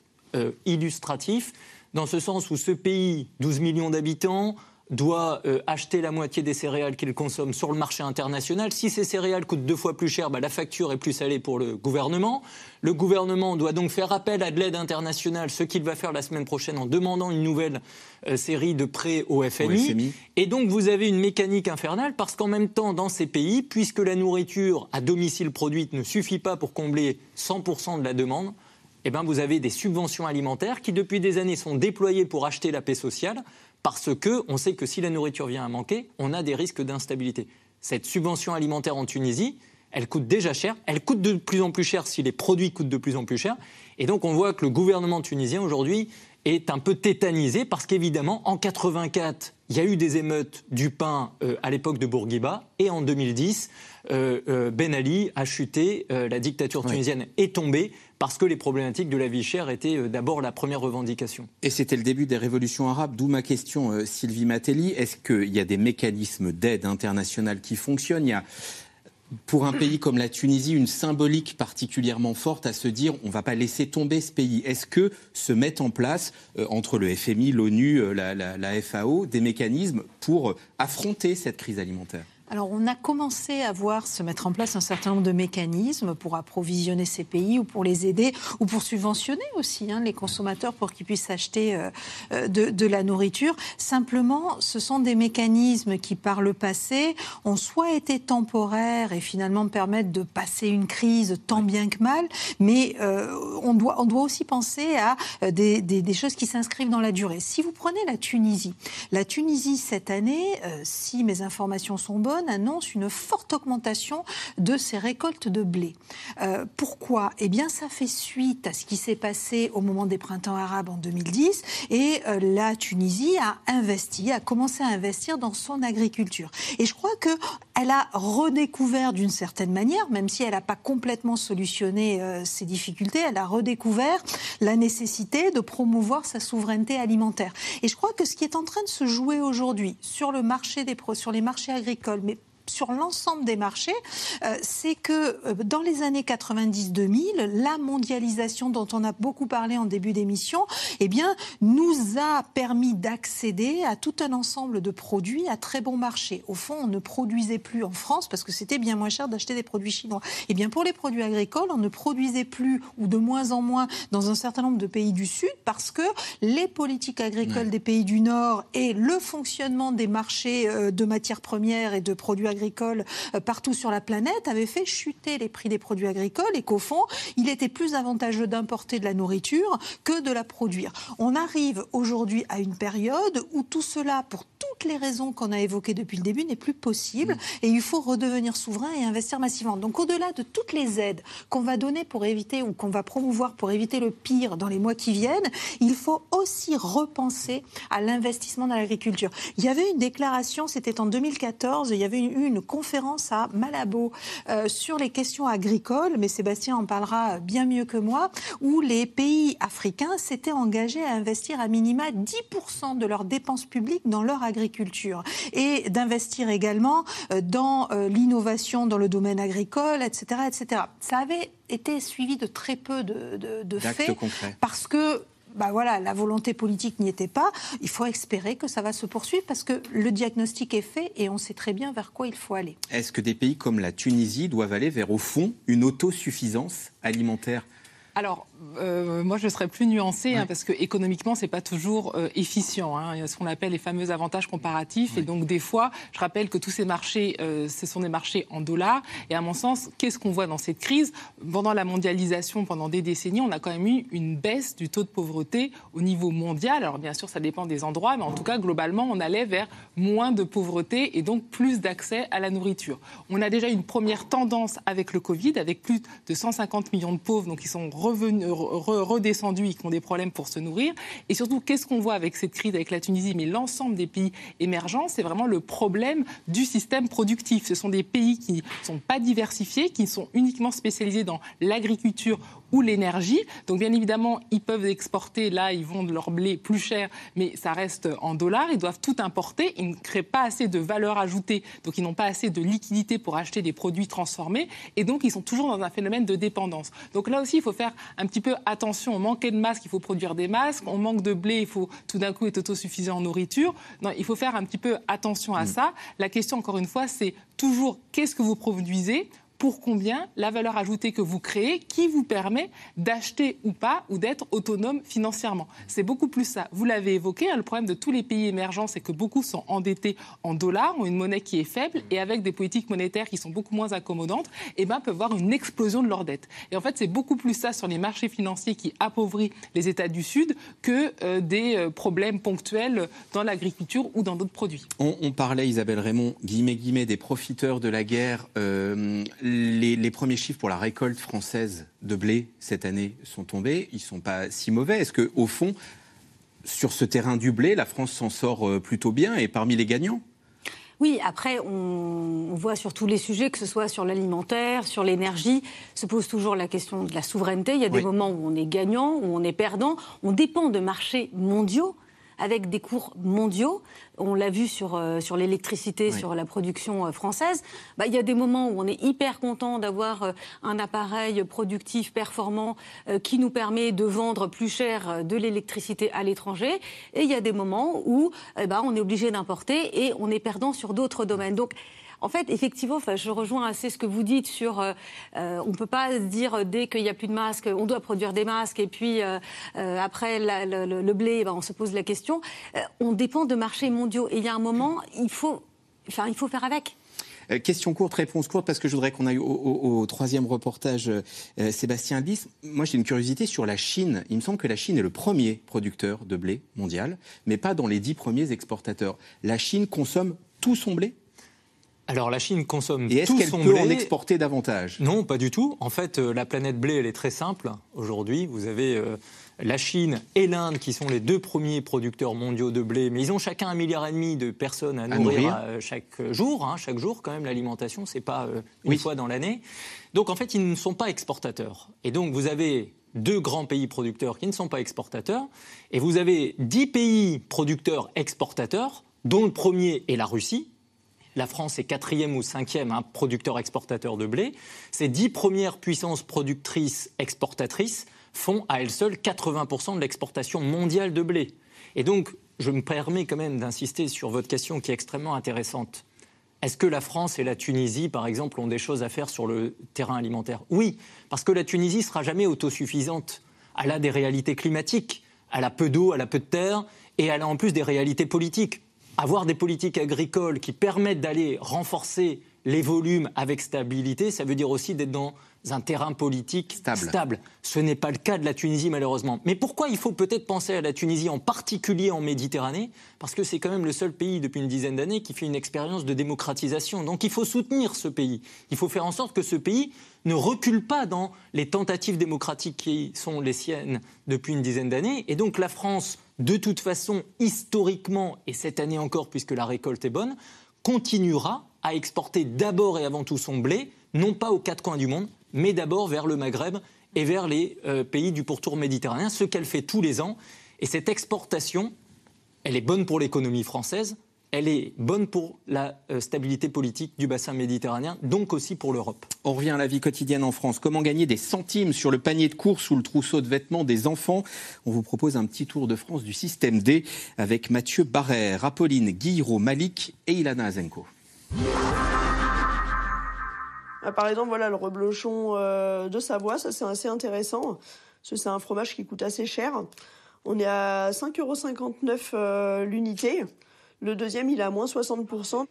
illustratif, dans ce sens où ce pays, 12 millions d'habitants, doit euh, acheter la moitié des céréales qu'il consomme sur le marché international. Si ces céréales coûtent deux fois plus cher, bah, la facture est plus salée pour le gouvernement. Le gouvernement doit donc faire appel à de l'aide internationale, ce qu'il va faire la semaine prochaine en demandant une nouvelle euh, série de prêts au FMI. Et donc vous avez une mécanique infernale parce qu'en même temps, dans ces pays, puisque la nourriture à domicile produite ne suffit pas pour combler 100% de la demande, eh ben, vous avez des subventions alimentaires qui, depuis des années, sont déployées pour acheter la paix sociale parce qu'on sait que si la nourriture vient à manquer, on a des risques d'instabilité. Cette subvention alimentaire en Tunisie, elle coûte déjà cher, elle coûte de plus en plus cher si les produits coûtent de plus en plus cher. Et donc on voit que le gouvernement tunisien aujourd'hui est un peu tétanisé parce qu'évidemment, en 84, il y a eu des émeutes du pain euh, à l'époque de Bourguiba et en 2010, euh, euh, Ben Ali a chuté, la dictature tunisienne est tombée parce que les problématiques de la vie chère étaient euh, d'abord la première revendication. Et c'était le début des révolutions arabes, d'où ma question, euh, Sylvie Matelli. Est-ce qu'il y a des mécanismes d'aide internationale qui fonctionnent? Il y a pour un pays comme la Tunisie, une symbolique particulièrement forte à se dire on ne va pas laisser tomber ce pays. Est-ce que se mettent en place, euh, entre le FMI, l'ONU, la, FAO, des mécanismes pour affronter cette crise alimentaire? Alors, on a commencé à voir se mettre en place un certain nombre de mécanismes pour approvisionner ces pays ou pour les aider ou pour subventionner aussi hein, les consommateurs pour qu'ils puissent acheter euh, euh, de, la nourriture. Simplement, ce sont des mécanismes qui, par le passé, ont soit été temporaires et finalement permettent de passer une crise tant bien que mal, mais euh, on, doit, on doit aussi penser à des, des choses qui s'inscrivent dans la durée. Si vous prenez la Tunisie, la Tunisie cette année, si mes informations sont bonnes, annonce une forte augmentation de ses récoltes de blé. Euh, pourquoi? Eh bien, ça fait suite à ce qui s'est passé au moment des printemps arabes en 2010 et euh, la Tunisie a investi, a commencé à investir dans son agriculture. Et je crois que elle a redécouvert d'une certaine manière, même si elle n'a pas complètement solutionné euh, ses difficultés, elle a redécouvert la nécessité de promouvoir sa souveraineté alimentaire. Et je crois que ce qui est en train de se jouer aujourd'hui sur les marchés agricoles, sur l'ensemble des marchés, euh, c'est que euh, dans les années 90-2000, la mondialisation dont on a beaucoup parlé en début d'émission, eh bien, nous a permis d'accéder à tout un ensemble de produits à très bon marché. Au fond, on ne produisait plus en France parce que c'était bien moins cher d'acheter des produits chinois. Eh bien, pour les produits agricoles, on ne produisait plus ou de moins en moins dans un certain nombre de pays du Sud parce que les politiques agricoles des pays du Nord et le fonctionnement des marchés euh, de matières premières et de produits agricoles agricoles euh, partout sur la planète avait fait chuter les prix des produits agricoles et qu'au fond, il était plus avantageux d'importer de la nourriture que de la produire. On arrive aujourd'hui à une période où tout cela, pour toutes les raisons qu'on a évoquées depuis le début, n'est plus possible et il faut redevenir souverain et investir massivement. Donc au-delà de toutes les aides qu'on va donner pour éviter ou qu'on va promouvoir pour éviter le pire dans les mois qui viennent, il faut aussi repenser à l'investissement dans l'agriculture. Il y avait une déclaration, c'était en 2014, il y avait eu une conférence à Malabo euh, sur les questions agricoles, mais Sébastien en parlera bien mieux que moi, où les pays africains s'étaient engagés à investir à minima 10% de leurs dépenses publiques dans leur agriculture et d'investir également euh, dans euh, l'innovation dans le domaine agricole, etc., etc. Ça avait été suivi de très peu de, de faits parce que bah voilà, la volonté politique n'y était pas. Il faut espérer que ça va se poursuivre parce que le diagnostic est fait et on sait très bien vers quoi il faut aller. Est-ce que des pays comme la Tunisie doivent aller vers, au fond, une autosuffisance alimentaire? Alors, euh, moi, je serais plus nuancée, hein, parce que économiquement, c'est pas toujours euh, efficient. Hein. Il y a ce qu'on appelle les fameux avantages comparatifs. Et donc, des fois, je rappelle que tous ces marchés, euh, ce sont des marchés en dollars. Et à mon sens, qu'est-ce qu'on voit dans cette crise? Pendant la mondialisation, pendant des décennies, on a quand même eu une baisse du taux de pauvreté au niveau mondial. Alors, bien sûr, ça dépend des endroits, mais en tout cas, globalement, on allait vers moins de pauvreté et donc plus d'accès à la nourriture. On a déjà une première tendance avec le Covid, avec plus de 150 millions de pauvres, donc qui sont revenus redescendus et qui ont des problèmes pour se nourrir. Et surtout, qu'est-ce qu'on voit avec cette crise avec la Tunisie, mais l'ensemble des pays émergents, c'est vraiment le problème du système productif. Ce sont des pays qui ne sont pas diversifiés, qui sont uniquement spécialisés dans l'agriculture ou l'énergie. Donc bien évidemment, ils peuvent exporter, là, ils vendent leur blé plus cher, mais ça reste en dollars. Ils doivent tout importer. Ils ne créent pas assez de valeur ajoutée, donc ils n'ont pas assez de liquidité pour acheter des produits transformés. Et donc, ils sont toujours dans un phénomène de dépendance. Donc là aussi, il faut faire un petit peu attention. On manquait de masques, il faut produire des masques. On manque de blé, il faut tout d'un coup être autosuffisant en nourriture. Non, il faut faire un petit peu attention à mm. ça. La question, encore une fois, c'est toujours qu'est-ce que vous produisez? Pour combien la valeur ajoutée que vous créez qui vous permet d'acheter ou pas ou d'être autonome financièrement. C'est beaucoup plus ça. Vous l'avez évoqué, hein, le problème de tous les pays émergents, c'est que beaucoup sont endettés en dollars, ont une monnaie qui est faible et avec des politiques monétaires qui sont beaucoup moins accommodantes, eh ben, peuvent voir une explosion de leurs dettes. Et en fait, c'est beaucoup plus ça sur les marchés financiers qui appauvrit les États du Sud que euh, des euh, problèmes ponctuels dans l'agriculture ou dans d'autres produits. On, parlait, Isabelle Raymond, des profiteurs de la guerre. Euh, les, premiers chiffres pour la récolte française de blé cette année sont tombés. Ils ne sont pas si mauvais. Est-ce qu'au fond, sur ce terrain du blé, la France s'en sort euh, plutôt bien et parmi les gagnants? Oui, après, on, voit sur tous les sujets, que ce soit sur l'alimentaire, sur l'énergie, se pose toujours la question de la souveraineté. Il y a des moments où on est gagnant, où on est perdant. On dépend de marchés mondiaux avec des cours mondiaux. On l'a vu sur, euh, sur l'électricité, sur la production euh, française. Bah, il y a des moments où on est hyper content d'avoir euh, un appareil productif performant qui nous permet de vendre plus cher de l'électricité à l'étranger. Et il y a des moments où eh ben, on est obligé d'importer et on est perdant sur d'autres domaines. Donc, en fait, effectivement, je rejoins assez ce que vous dites sur euh, euh, on ne peut pas dire euh, dès qu'il n'y a plus de masques, on doit produire des masques, et puis après le, blé, ben, on se pose la question. on dépend de marchés mondiaux. Et il y a un moment, il faut, il faut faire avec. question courte, réponse courte, parce que je voudrais qu'on aille au, troisième reportage, Sébastien Bis. Moi, j'ai une curiosité sur la Chine. Il me semble que la Chine est le premier producteur de blé mondial, mais pas dans les dix premiers exportateurs. La Chine consomme tout son blé? Alors la Chine consomme Et est-ce qu'elle peut en exporter davantage? Non, pas du tout. En fait, euh, la planète blé, elle est très simple. Aujourd'hui, vous avez euh, la Chine et l'Inde qui sont les deux premiers producteurs mondiaux de blé, mais ils ont chacun un milliard et demi de personnes à, nourrir, euh, chaque jour. Hein, chaque jour, quand même, l'alimentation, c'est pas une fois dans l'année. Donc en fait, ils ne sont pas exportateurs. Et donc vous avez deux grands pays producteurs qui ne sont pas exportateurs, et vous avez dix pays producteurs exportateurs, dont le premier est la Russie, la France est quatrième ou cinquième un producteur exportateur de blé. Ces dix premières puissances productrices exportatrices font à elles seules 80% de l'exportation mondiale de blé. Et donc, je me permets quand même d'insister sur votre question qui est extrêmement intéressante. Est-ce que la France et la Tunisie, par exemple, ont des choses à faire sur le terrain alimentaire? Oui, parce que la Tunisie sera jamais autosuffisante. Elle a des réalités climatiques, elle a peu d'eau, elle a peu de terre, et elle a en plus des réalités politiques avoir des politiques agricoles qui permettent d'aller renforcer les volumes avec stabilité, ça veut dire aussi d'être dans un terrain politique stable. Ce n'est pas le cas de la Tunisie malheureusement. Mais pourquoi il faut peut-être penser à la Tunisie en particulier en Méditerranée? Parce que c'est quand même le seul pays depuis une dizaine d'années qui fait une expérience de démocratisation. Donc il faut soutenir ce pays. Il faut faire en sorte que ce pays ne recule pas dans les tentatives démocratiques qui sont les siennes depuis une dizaine d'années. Et donc la France de toute façon, historiquement, et cette année encore, puisque la récolte est bonne, continuera à exporter d'abord et avant tout son blé, non pas aux quatre coins du monde, mais d'abord vers le Maghreb et vers les euh, pays du pourtour méditerranéen, ce qu'elle fait tous les ans. Et cette exportation, elle est bonne pour l'économie française, elle est bonne pour la euh, stabilité politique du bassin méditerranéen, donc aussi pour l'Europe. On revient à la vie quotidienne en France. Comment gagner des centimes sur le panier de course ou le trousseau de vêtements des enfants? On vous propose un petit tour de France du système D avec Mathieu Barrère, Apolline Guillerault, Malik et Ilana Azenko. Ah, par exemple, voilà le reblochon euh, de Savoie, ça c'est assez intéressant. C'est un fromage qui coûte assez cher. On est à 5,59 euros euh, l'unité. Le deuxième, il est à moins 60%.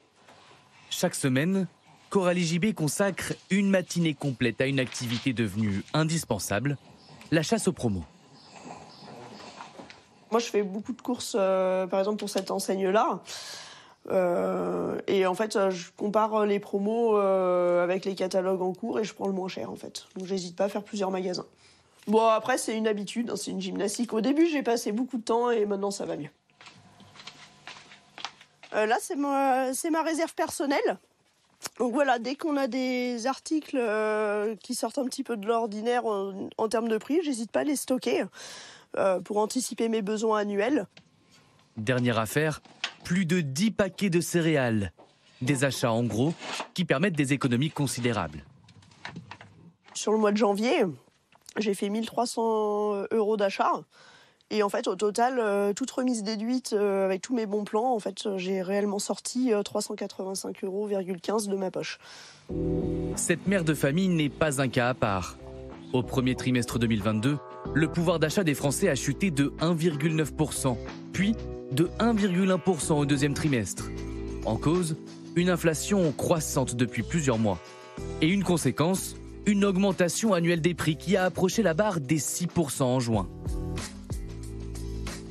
Chaque semaine, Coralie JB consacre une matinée complète à une activité devenue indispensable, la chasse aux promos. Moi, je fais beaucoup de courses, euh, par exemple, pour cette enseigne-là. Euh, et en fait, je compare les promos euh, avec les catalogues en cours et je prends le moins cher, en fait. Donc, j'hésite pas à faire plusieurs magasins. Bon, après, c'est une habitude, hein, c'est une gymnastique. Au début, j'ai passé beaucoup de temps et maintenant, ça va mieux. Euh, là, c'est ma, ma réserve personnelle. Donc voilà, dès qu'on a des articles euh, qui sortent un petit peu de l'ordinaire en, termes de prix, j'hésite pas à les stocker euh, pour anticiper mes besoins annuels. Dernière affaire, plus de 10 paquets de céréales. Des achats en gros qui permettent des économies considérables. Sur le mois de janvier, j'ai fait 1300 euros d'achat. Et en fait, au total, euh, toute remise déduite euh, avec tous mes bons plans, en fait, j'ai réellement sorti 385,15 euh, euros de ma poche. Cette mère de famille n'est pas un cas à part. Au premier trimestre 2022, le pouvoir d'achat des Français a chuté de 1,9%, puis de 1,1% au deuxième trimestre. En cause, une inflation croissante depuis plusieurs mois. Et une conséquence, une augmentation annuelle des prix qui a approché la barre des 6% en juin.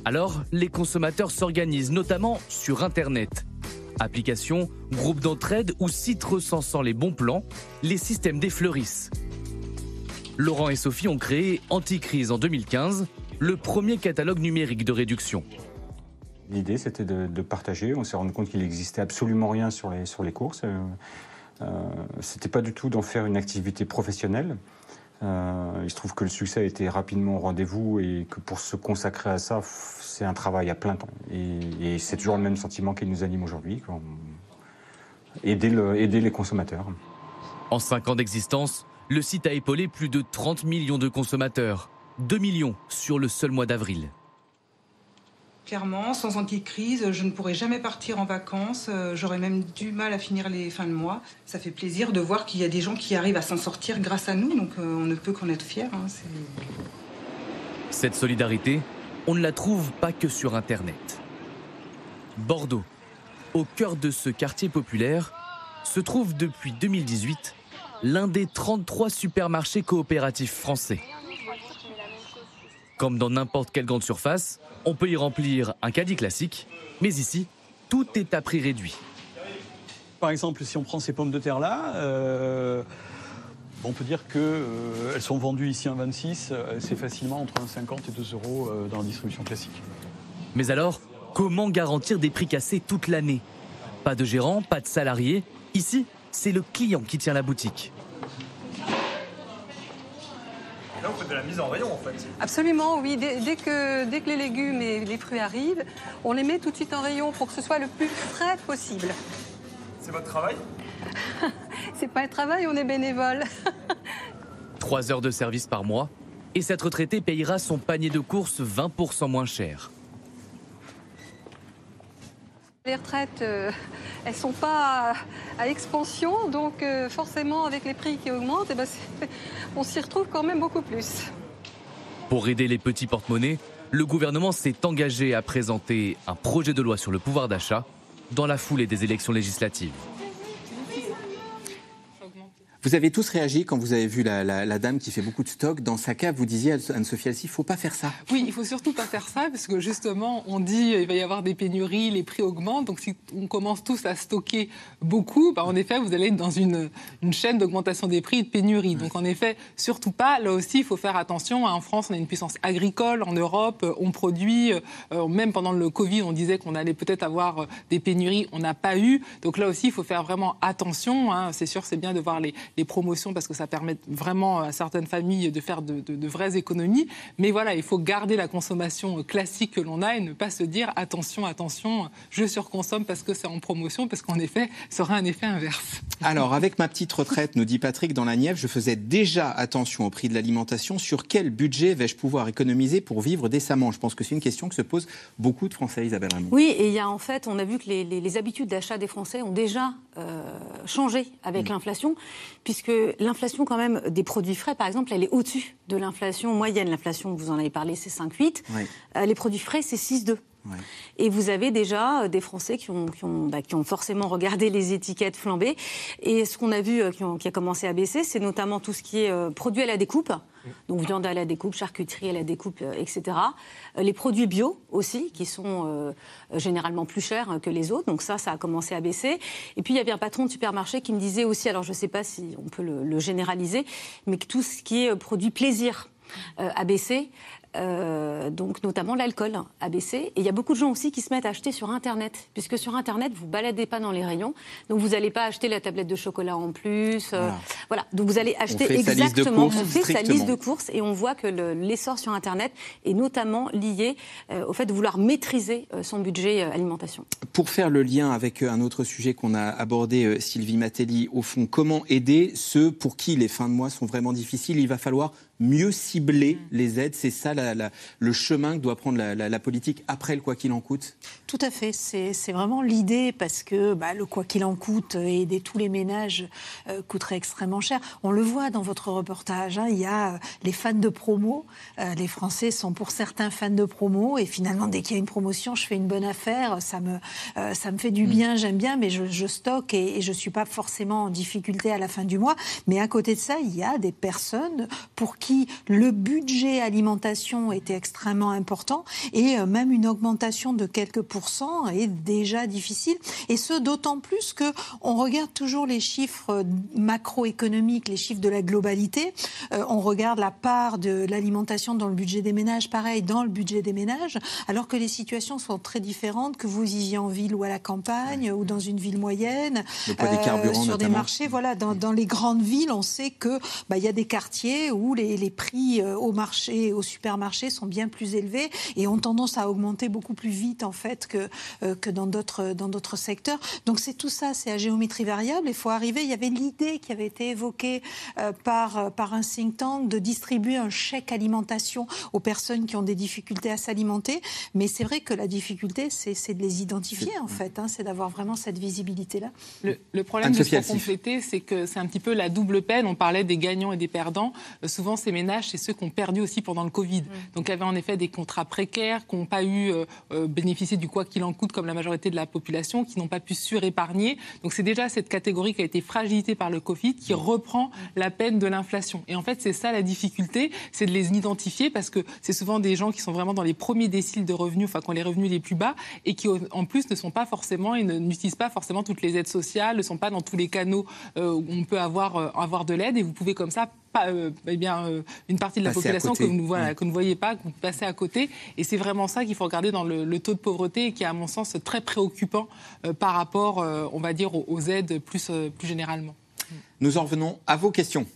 Alors, les consommateurs s'organisent notamment sur Internet. Applications, groupes d'entraide ou sites recensant les bons plans, les systèmes défleurissent. Laurent et Sophie ont créé Anticrise en 2015, le premier catalogue numérique de réduction. L'idée, c'était de, partager. On s'est rendu compte qu'il n'existait absolument rien sur les, courses. Euh, euh, c'était pas du tout d'en faire une activité professionnelle. Euh, il se trouve que le succès a été rapidement au rendez-vous et que pour se consacrer à ça, c'est un travail à plein temps. Et, c'est toujours le même sentiment qui nous anime aujourd'hui, aider, aider les consommateurs. En 5 ans d'existence, le site a épaulé plus de 30 millions de consommateurs, 2 millions sur le seul mois d'avril. Clairement, sans anti-crise, je ne pourrais jamais partir en vacances. Euh, j'aurais même du mal à finir les fins de mois. Ça fait plaisir de voir qu'il y a des gens qui arrivent à s'en sortir grâce à nous. Donc euh, on ne peut qu'en être fiers. Hein, Cette solidarité, on ne la trouve pas que sur Internet. Bordeaux, au cœur de ce quartier populaire, se trouve depuis 2018 l'un des 33 supermarchés coopératifs français. Comme dans n'importe quelle grande surface, on peut y remplir un caddie classique, mais ici, tout est à prix réduit. Par exemple, si on prend ces pommes de terre-là, euh, on peut dire qu'elles euh, sont vendues ici en 26, euh, c'est facilement entre 1,50 et 2 euros dans la distribution classique. Mais alors, comment garantir des prix cassés toute l'année? Pas de gérant, pas de salarié. Ici, c'est le client qui tient la boutique. là, vous faites de la mise en rayon, en fait. Absolument, oui. Dès, que, dès que les légumes et les fruits arrivent, on les met tout de suite en rayon pour que ce soit le plus frais possible. C'est votre travail? C'est pas un travail, on est bénévole. Trois heures de service par mois, et cette retraitée payera son panier de courses 20% moins cher. Les retraites, euh, elles sont pas à, expansion, donc euh, forcément avec les prix qui augmentent, eh ben, on s'y retrouve quand même beaucoup plus. Pour aider les petits porte-monnaies, le gouvernement s'est engagé à présenter un projet de loi sur le pouvoir d'achat dans la foulée des élections législatives. Vous avez tous réagi quand vous avez vu la, dame qui fait beaucoup de stock dans sa cave. Vous disiez, Anne-Sophie Alcy, il ne faut pas faire ça. Oui, il faut surtout pas faire ça parce que justement, on dit qu'il va y avoir des pénuries, les prix augmentent. Donc si on commence tous à stocker beaucoup, bah, en effet, vous allez être dans une, une chaîne d'augmentation des prix et de pénurie. Donc en effet, surtout pas. Là aussi, il faut faire attention. En France, on a une puissance agricole. En Europe, on produit. Euh, même pendant le Covid, on disait qu'on allait peut-être avoir euh, des pénuries. On n'a pas eu. Donc là aussi, il faut faire vraiment attention. Hein. C'est sûr, c'est bien de voir les, les promotions parce que ça permet vraiment à certaines familles de faire de, vraies économies. Mais voilà, il faut garder la consommation classique que l'on a et ne pas se dire attention, attention, je surconsomme parce que c'est en promotion, parce qu'en effet, ça aura un effet inverse. Alors, avec ma petite retraite, nous dit Patrick dans la Nièvre, je faisais déjà attention au prix de l'alimentation. Sur quel budget vais-je pouvoir économiser pour vivre décemment? Je pense que c'est une question que se posent beaucoup de Français, Isabelle Raymond. Oui, et il y a en fait, on a vu que les, habitudes d'achat des Français ont déjà euh, changé avec mmh. l'inflation, puisque l'inflation quand même des produits frais, par exemple, elle est au-dessus de l'inflation moyenne. L'inflation, vous en avez parlé, c'est 5,8. Euh, les produits frais, c'est 6,2. Et vous avez déjà euh, des Français qui ont, bah, qui ont, forcément regardé les étiquettes flamber. Et ce qu'on a vu euh, qui, a commencé à baisser, c'est notamment tout ce qui est euh, produit à la découpe. Donc viande à la découpe, charcuterie à la découpe, etc. Les produits bio aussi, qui sont généralement plus chers que les autres. Donc ça, ça a commencé à baisser. Et puis il y avait un patron de supermarché qui me disait aussi, alors je ne sais pas si on peut le, le généraliser, mais que tout ce qui est produit plaisir, a baissé. Euh, donc notamment l'alcool a baissé. Et il y a beaucoup de gens aussi qui se mettent à acheter sur Internet, puisque sur Internet, vous baladez pas dans les rayons, donc vous n'allez pas acheter la tablette de chocolat en plus. Euh, voilà. donc vous allez acheter exactement, on fait sa liste de courses et on voit que l'essor sur Internet est notamment lié euh, au fait de vouloir maîtriser son budget alimentation. Pour faire le lien avec un autre sujet qu'on a abordé, Sylvie Matelli, au fond, comment aider ceux pour qui les fins de mois sont vraiment difficiles Il va falloir mieux cibler mm. les aides. C'est ça le chemin que doit prendre la, politique après le quoi qu'il en coûte Tout à fait. C'est vraiment l'idée parce que bah, le quoi qu'il en coûte, aider tous les ménages euh, coûterait extrêmement cher. On le voit dans votre reportage. Hein. il y a euh, les fans de promo. Euh, les Français sont pour certains fans de promo et finalement, dès qu'il y a une promotion, je fais une bonne affaire. Ça me, ça me fait du mm. bien, j'aime bien, mais je, stocke et, et je ne suis pas forcément en difficulté à la fin du mois. Mais à côté de ça, il y a des personnes pour qui le budget alimentation était extrêmement important et euh, même une augmentation de quelques pourcents est déjà difficile. Et ce, d'autant plus que on regarde toujours les chiffres euh, macroéconomiques, les chiffres de la globalité. Euh, on regarde la part de l'alimentation dans le budget des ménages, pareil, dans le budget des ménages, alors que les situations sont très différentes, que vous viviez en ville ou à la campagne ou dans une ville moyenne, des sur des marchés. Voilà, dans, les grandes villes, on sait que bah, il y a des quartiers où les, les prix euh, au marché, au supermarché sont bien plus élevés et ont tendance à augmenter beaucoup plus vite en fait que, euh, que dans d'autres dans d'autres secteurs. Donc c'est tout ça, c'est à géométrie variable. Il faut arriver. Il y avait l'idée qui avait été évoquée euh, par par un think tank de distribuer un chèque alimentation aux personnes qui ont des difficultés à s'alimenter. Mais c'est vrai que la difficulté, c'est de les identifier en fait. Hein, c'est d'avoir vraiment cette visibilité là. Le, problème de ce compléter, c'est que c'est un petit peu la double peine. On parlait des gagnants et des perdants. souvent ces ménages c'est ceux qui ont perdu aussi pendant le Covid. Mm. Donc, il y avait en effet des contrats précaires, qui n'ont pas eu euh, euh, bénéficié du quoi qu'il en coûte comme la majorité de la population, qui n'ont pas pu surépargner. Donc, c'est déjà cette catégorie qui a été fragilisée par le Covid qui mm. reprend la peine de l'inflation. Et en fait, c'est ça la difficulté, c'est de les identifier parce que c'est souvent des gens qui sont vraiment dans les premiers déciles de revenus, enfin, qui ont les revenus les plus bas et qui, en plus, ne sont pas forcément et n'utilisent pas forcément toutes les aides sociales, ne sont pas dans tous les canaux euh, où on peut avoir, avoir de l'aide et vous pouvez comme ça pas, eh bien, une partie de la population que vous, voilà, que vous ne voyez pas, que vous passez à côté. Et c'est vraiment ça qu'il faut regarder dans le, taux de pauvreté, qui est à mon sens très préoccupant euh, par rapport, euh, on va dire, aux, aides plus, euh, plus généralement. Nous en venons à vos questions.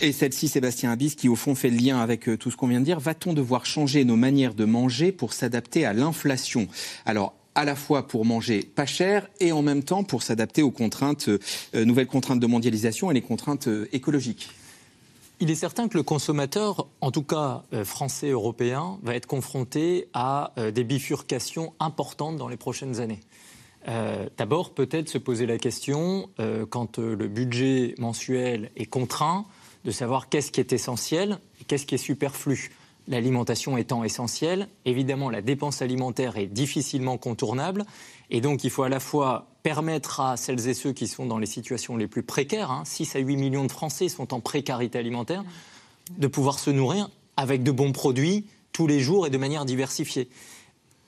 Et celle-ci, Sébastien Abyss, qui au fond fait le lien avec tout ce qu'on vient de dire. Va-t-on devoir changer nos manières de manger pour s'adapter à l'inflation? Alors, à la fois pour manger pas cher et en même temps pour s'adapter aux euh, nouvelles contraintes de mondialisation et les contraintes euh, écologiques. Il est certain que le consommateur, en tout cas euh, français, européen, va être confronté à des bifurcations importantes dans les prochaines années. D'abord, peut-être se poser la question, quand le budget mensuel est contraint, de savoir qu'est-ce qui est essentiel et qu'est-ce qui est superflu l'alimentation étant essentielle. Évidemment, la dépense alimentaire est difficilement contournable. Et donc, il faut à la fois permettre à celles et ceux qui sont dans les situations les plus précaires, 6 hein, à 8 millions de Français sont en précarité alimentaire, de pouvoir se nourrir avec de bons produits tous les jours et de manière diversifiée.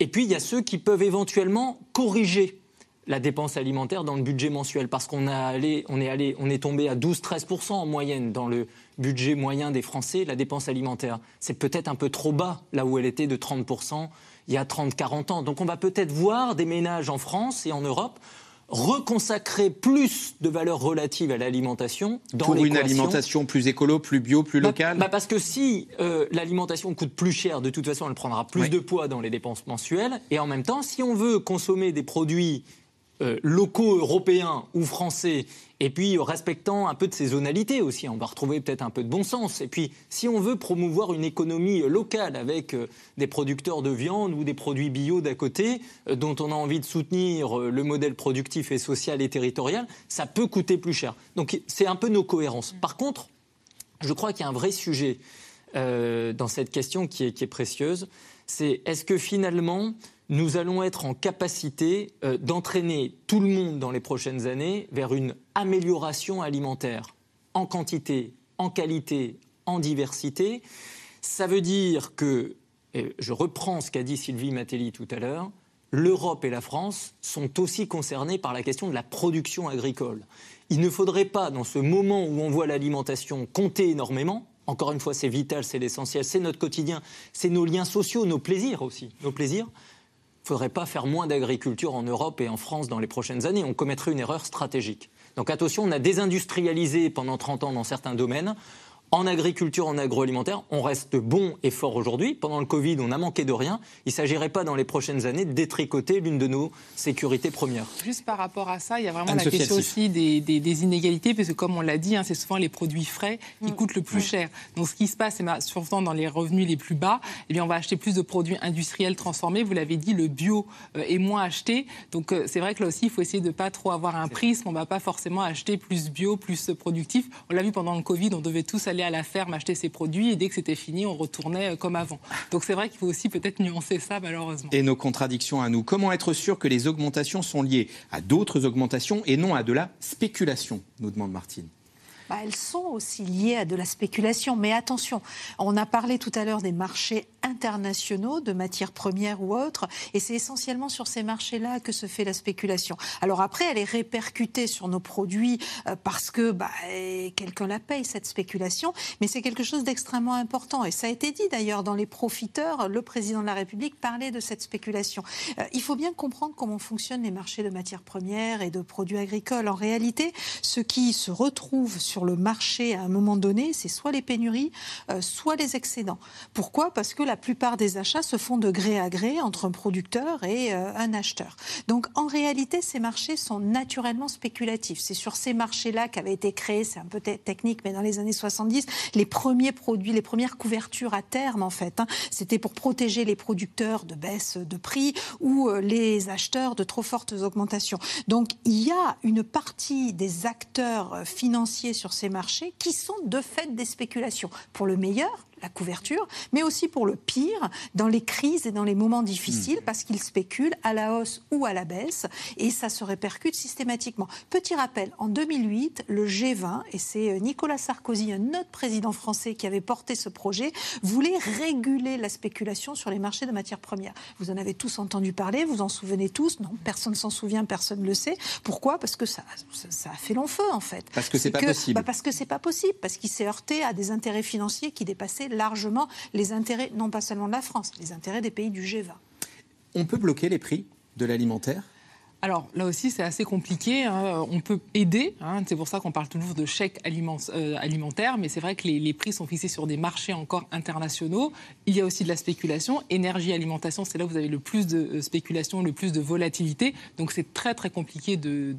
Et puis, il y a ceux qui peuvent éventuellement corriger la dépense alimentaire dans le budget mensuel parce qu'on est allé, on est tombé à 12-13% en moyenne dans le budget moyen des Français, la dépense alimentaire. C'est peut-être un peu trop bas là où elle était de 30% il y a 30-40 ans. Donc on va peut-être voir des ménages en France et en Europe reconsacrer plus de valeur relative à l'alimentation dans Pour une alimentation plus écolo, plus bio, plus bah, locale bah Parce que si euh, l'alimentation coûte plus cher, de toute façon, elle prendra plus de poids dans les dépenses mensuelles. Et en même temps, si on veut consommer des produits euh, locaux européens ou français, et puis respectant un peu de saisonnalité aussi. On va retrouver peut-être un peu de bon sens. Et puis, si on veut promouvoir une économie locale avec euh, des producteurs de viande ou des produits bio d'à côté, euh, dont on a envie de soutenir le modèle productif et social et territorial, ça peut coûter plus cher. Donc, c'est un peu nos cohérences. Par contre, je crois qu'il y a un vrai sujet dans cette question qui est précieuse. C'est est-ce que finalement, nous allons être en capacité euh, d'entraîner tout le monde dans les prochaines années vers une amélioration alimentaire en quantité, en qualité, en diversité. Ça veut dire que, je reprends ce qu'a dit Sylvie Matelli tout à l'heure, l'Europe et la France sont aussi concernées par la question de la production agricole. Il ne faudrait pas, dans ce moment où on voit l'alimentation compter énormément, encore une fois, c'est vital, c'est l'essentiel, c'est notre quotidien, c'est nos liens sociaux, nos plaisirs aussi, nos plaisirs. Ne faudrait pas faire moins d'agriculture en Europe et en France dans les prochaines années. On commettrait une erreur stratégique. Donc attention, on a désindustrialisé pendant 30 ans dans certains domaines. En agriculture, en agroalimentaire, on reste bon et fort aujourd'hui. Pendant le Covid, on a manqué de rien. Il ne s'agirait pas dans les prochaines années de détricoter l'une de nos sécurités premières. Juste par rapport à ça, il y a vraiment la question aussi des, inégalités, parce que comme on l'a dit, hein, c'est souvent les produits frais qui mm. coûtent le plus cher. Donc ce qui se passe, c'est souvent dans les revenus les plus bas, eh bien, on va acheter plus de produits industriels transformés. Vous l'avez dit, le bio euh, est moins acheté. Donc euh, c'est vrai que là aussi, il faut essayer de ne pas trop avoir un prisme. On ne va pas forcément acheter plus bio, plus productif. On l'a vu pendant le Covid, on devait tous aller à la ferme acheter ses produits et dès que c'était fini, on retournait euh, comme avant. Donc c'est vrai qu'il faut aussi peut-être nuancer ça malheureusement. Et nos contradictions à nous. Comment être sûr que les augmentations sont liées à d'autres augmentations et non à de la spéculation nous demande Martine. Bah, elles sont aussi liées à de la spéculation. Mais attention, on a parlé tout à l'heure des marchés internationaux de matières premières ou autres, et c'est essentiellement sur ces marchés-là que se fait la spéculation. Alors après, elle est répercutée sur nos produits euh, parce que bah, quelqu'un la paye, cette spéculation, mais c'est quelque chose d'extrêmement important. Et ça a été dit d'ailleurs dans les profiteurs, le président de la République parlait de cette spéculation. Euh, il faut bien comprendre comment fonctionnent les marchés de matières premières et de produits agricoles. En réalité, ce qui se retrouve sur le marché à un moment donné, c'est soit les pénuries, euh, soit les excédents. Pourquoi? Parce que la plupart des achats se font de gré à gré entre un producteur et euh, un acheteur. Donc en réalité, ces marchés sont naturellement spéculatifs. C'est sur ces marchés-là qu'avaient été créés, c'est un peu technique, mais dans les années 70, les premiers produits, les premières couvertures à terme en fait. Hein. C'était pour protéger les producteurs de baisse de prix ou euh, les acheteurs de trop fortes augmentations. Donc il y a une partie des acteurs financiers sur ces marchés qui sont de fait des spéculations. Pour le meilleur, la couverture, mais aussi pour le pire, dans les crises et dans les moments difficiles, hmm. parce qu'ils spéculent à la hausse ou à la baisse, et ça se répercute systématiquement. Petit rappel, en 2008, le G20, et c'est euh, Nicolas Sarkozy, un autre président français qui avait porté ce projet, voulait réguler la spéculation sur les marchés de matières premières. Vous en avez tous entendu parler, vous en souvenez tous Non, personne ne s'en souvient, personne ne le sait. Pourquoi? Parce que ça, ça, a fait long feu, en fait. Parce que c'est pas possible. Bah, parce que c'est pas possible, parce qu'il s'est heurté à des intérêts financiers qui dépassaient largement les intérêts, non pas seulement de la France, les intérêts des pays du G20. On peut bloquer les prix de l'alimentaire? Alors là aussi, c'est assez compliqué. Hein. On peut aider. Hein. C'est pour ça qu'on parle toujours de chèques euh, alimentaires. Mais c'est vrai que les, prix sont fixés sur des marchés encore internationaux. Il y a aussi de la spéculation. Énergie, alimentation, c'est là où vous avez le plus de euh, spéculation, le plus de volatilité. Donc c'est très très compliqué de,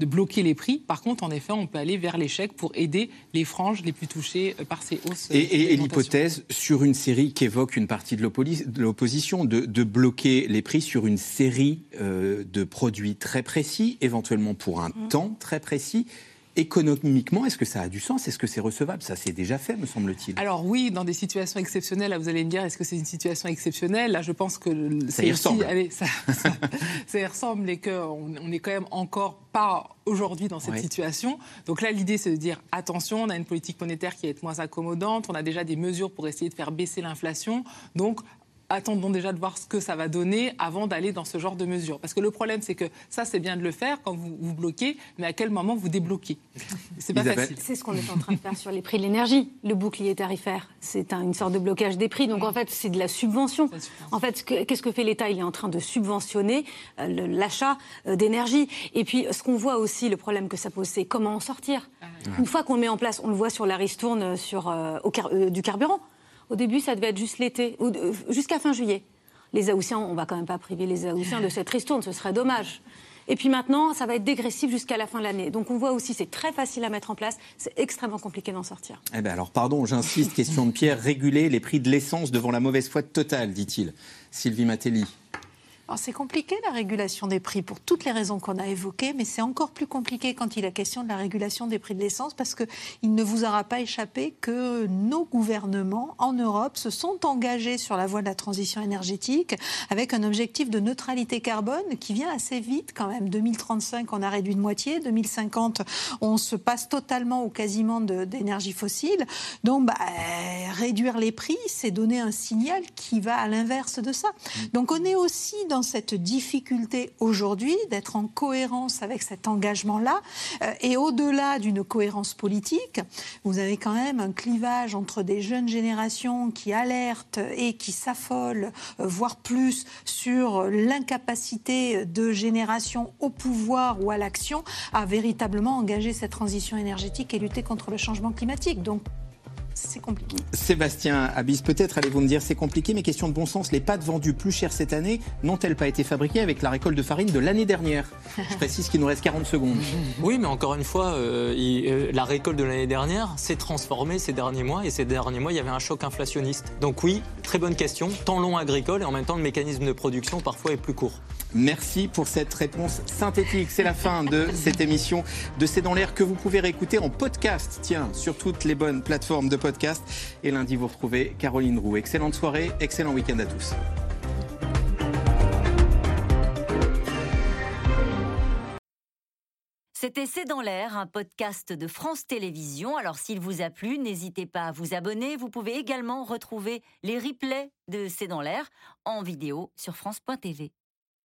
bloquer les prix. Par contre, en effet, on peut aller vers les chèques pour aider les franges les plus touchées euh, par ces hausses. Et, et l'hypothèse sur une série qui évoque une partie de l'opposition de, bloquer les prix sur une série de produits produit très précis, éventuellement pour un mmh. temps très précis. Économiquement, est-ce que ça a du sens? Est-ce que c'est recevable? Ça s'est déjà fait, me semble-t-il. Alors oui, dans des situations exceptionnelles, là, vous allez me dire, est-ce que c'est une situation exceptionnelle? Là, je pense que ça y ressemble. allez, ça, ça, y ressemble et qu'on on est quand même encore pas aujourd'hui dans cette situation. Donc là, l'idée, c'est de dire attention, on a une politique monétaire qui est moins accommodante, on a déjà des mesures pour essayer de faire baisser l'inflation. Donc attendons déjà de voir ce que ça va donner avant d'aller dans ce genre de mesures. Parce que le problème, c'est que ça, c'est bien de le faire quand vous, vous bloquez, mais à quel moment vous débloquez? C'est pas facile. C'est ce qu'on est en train de faire sur les prix de l'énergie. Le bouclier tarifaire, c'est une sorte de blocage des prix. Donc en fait, c'est de la subvention. En fait, qu'est-ce que fait l'État? Il est en train de subventionner euh, l'achat euh, d'énergie. Et puis, ce qu'on voit aussi, le problème que ça pose, c'est comment en sortir. Ah Une fois qu'on met en place, on le voit sur la ristourne sur, euh, du carburant. Au début, ça devait être juste l'été, euh, jusqu'à fin juillet. Les Aoussiens, on va quand même pas priver les Aoussiens de cette ristourne, ce serait dommage. Et puis maintenant, ça va être dégressif jusqu'à la fin de l'année. Donc on voit aussi, c'est très facile à mettre en place, c'est extrêmement compliqué d'en sortir. Eh bien alors, pardon, j'insiste, question de Pierre, réguler les prix de l'essence devant la mauvaise foi totale, dit-il. Sylvie Matelli c'est compliqué la régulation des prix pour toutes les raisons qu'on a évoquées, mais c'est encore plus compliqué quand il est question de la régulation des prix de l'essence parce qu'il ne vous aura pas échappé que nos gouvernements en Europe se sont engagés sur la voie de la transition énergétique avec un objectif de neutralité carbone qui vient assez vite quand même. 2035, on a réduit de moitié. 2050, on se passe totalement ou quasiment d'énergie fossile. Donc, bah, réduire les prix, c'est donner un signal qui va à l'inverse de ça. Donc, on est aussi dans dans cette difficulté aujourd'hui d'être en cohérence avec cet engagement-là. Euh, et au-delà d'une cohérence politique, vous avez quand même un clivage entre des jeunes générations qui alertent et qui s'affolent, euh, voire plus, sur l'incapacité de génération au pouvoir ou à l'action à véritablement engager cette transition énergétique et lutter contre le changement climatique. Donc c'est compliqué. Sébastien Abyss, peut-être allez-vous me dire c'est compliqué, mais question de bon sens, les pâtes vendues plus chères cette année n'ont-elles pas été fabriquées avec la récolte de farine de l'année dernière? Je précise qu'il nous reste 40 secondes. Oui, mais encore une fois, euh, euh, la récolte de l'année dernière s'est transformée ces derniers mois, et ces derniers mois, il y avait un choc inflationniste. Donc oui, très bonne question, temps long agricole, et en même temps, le mécanisme de production parfois est plus court. Merci pour cette réponse synthétique. C'est la fin de cette émission de C'est dans l'air que vous pouvez réécouter en podcast, tiens, sur toutes les bonnes plateformes de Et lundi, vous retrouvez Caroline Roux. Excellente soirée, excellent week-end à tous. C'était C'est dans l'air, un podcast de France Télévisions. Alors s'il vous a plu, n'hésitez pas à vous abonner. Vous pouvez également retrouver les replays de C'est dans l'air en vidéo sur France.tv.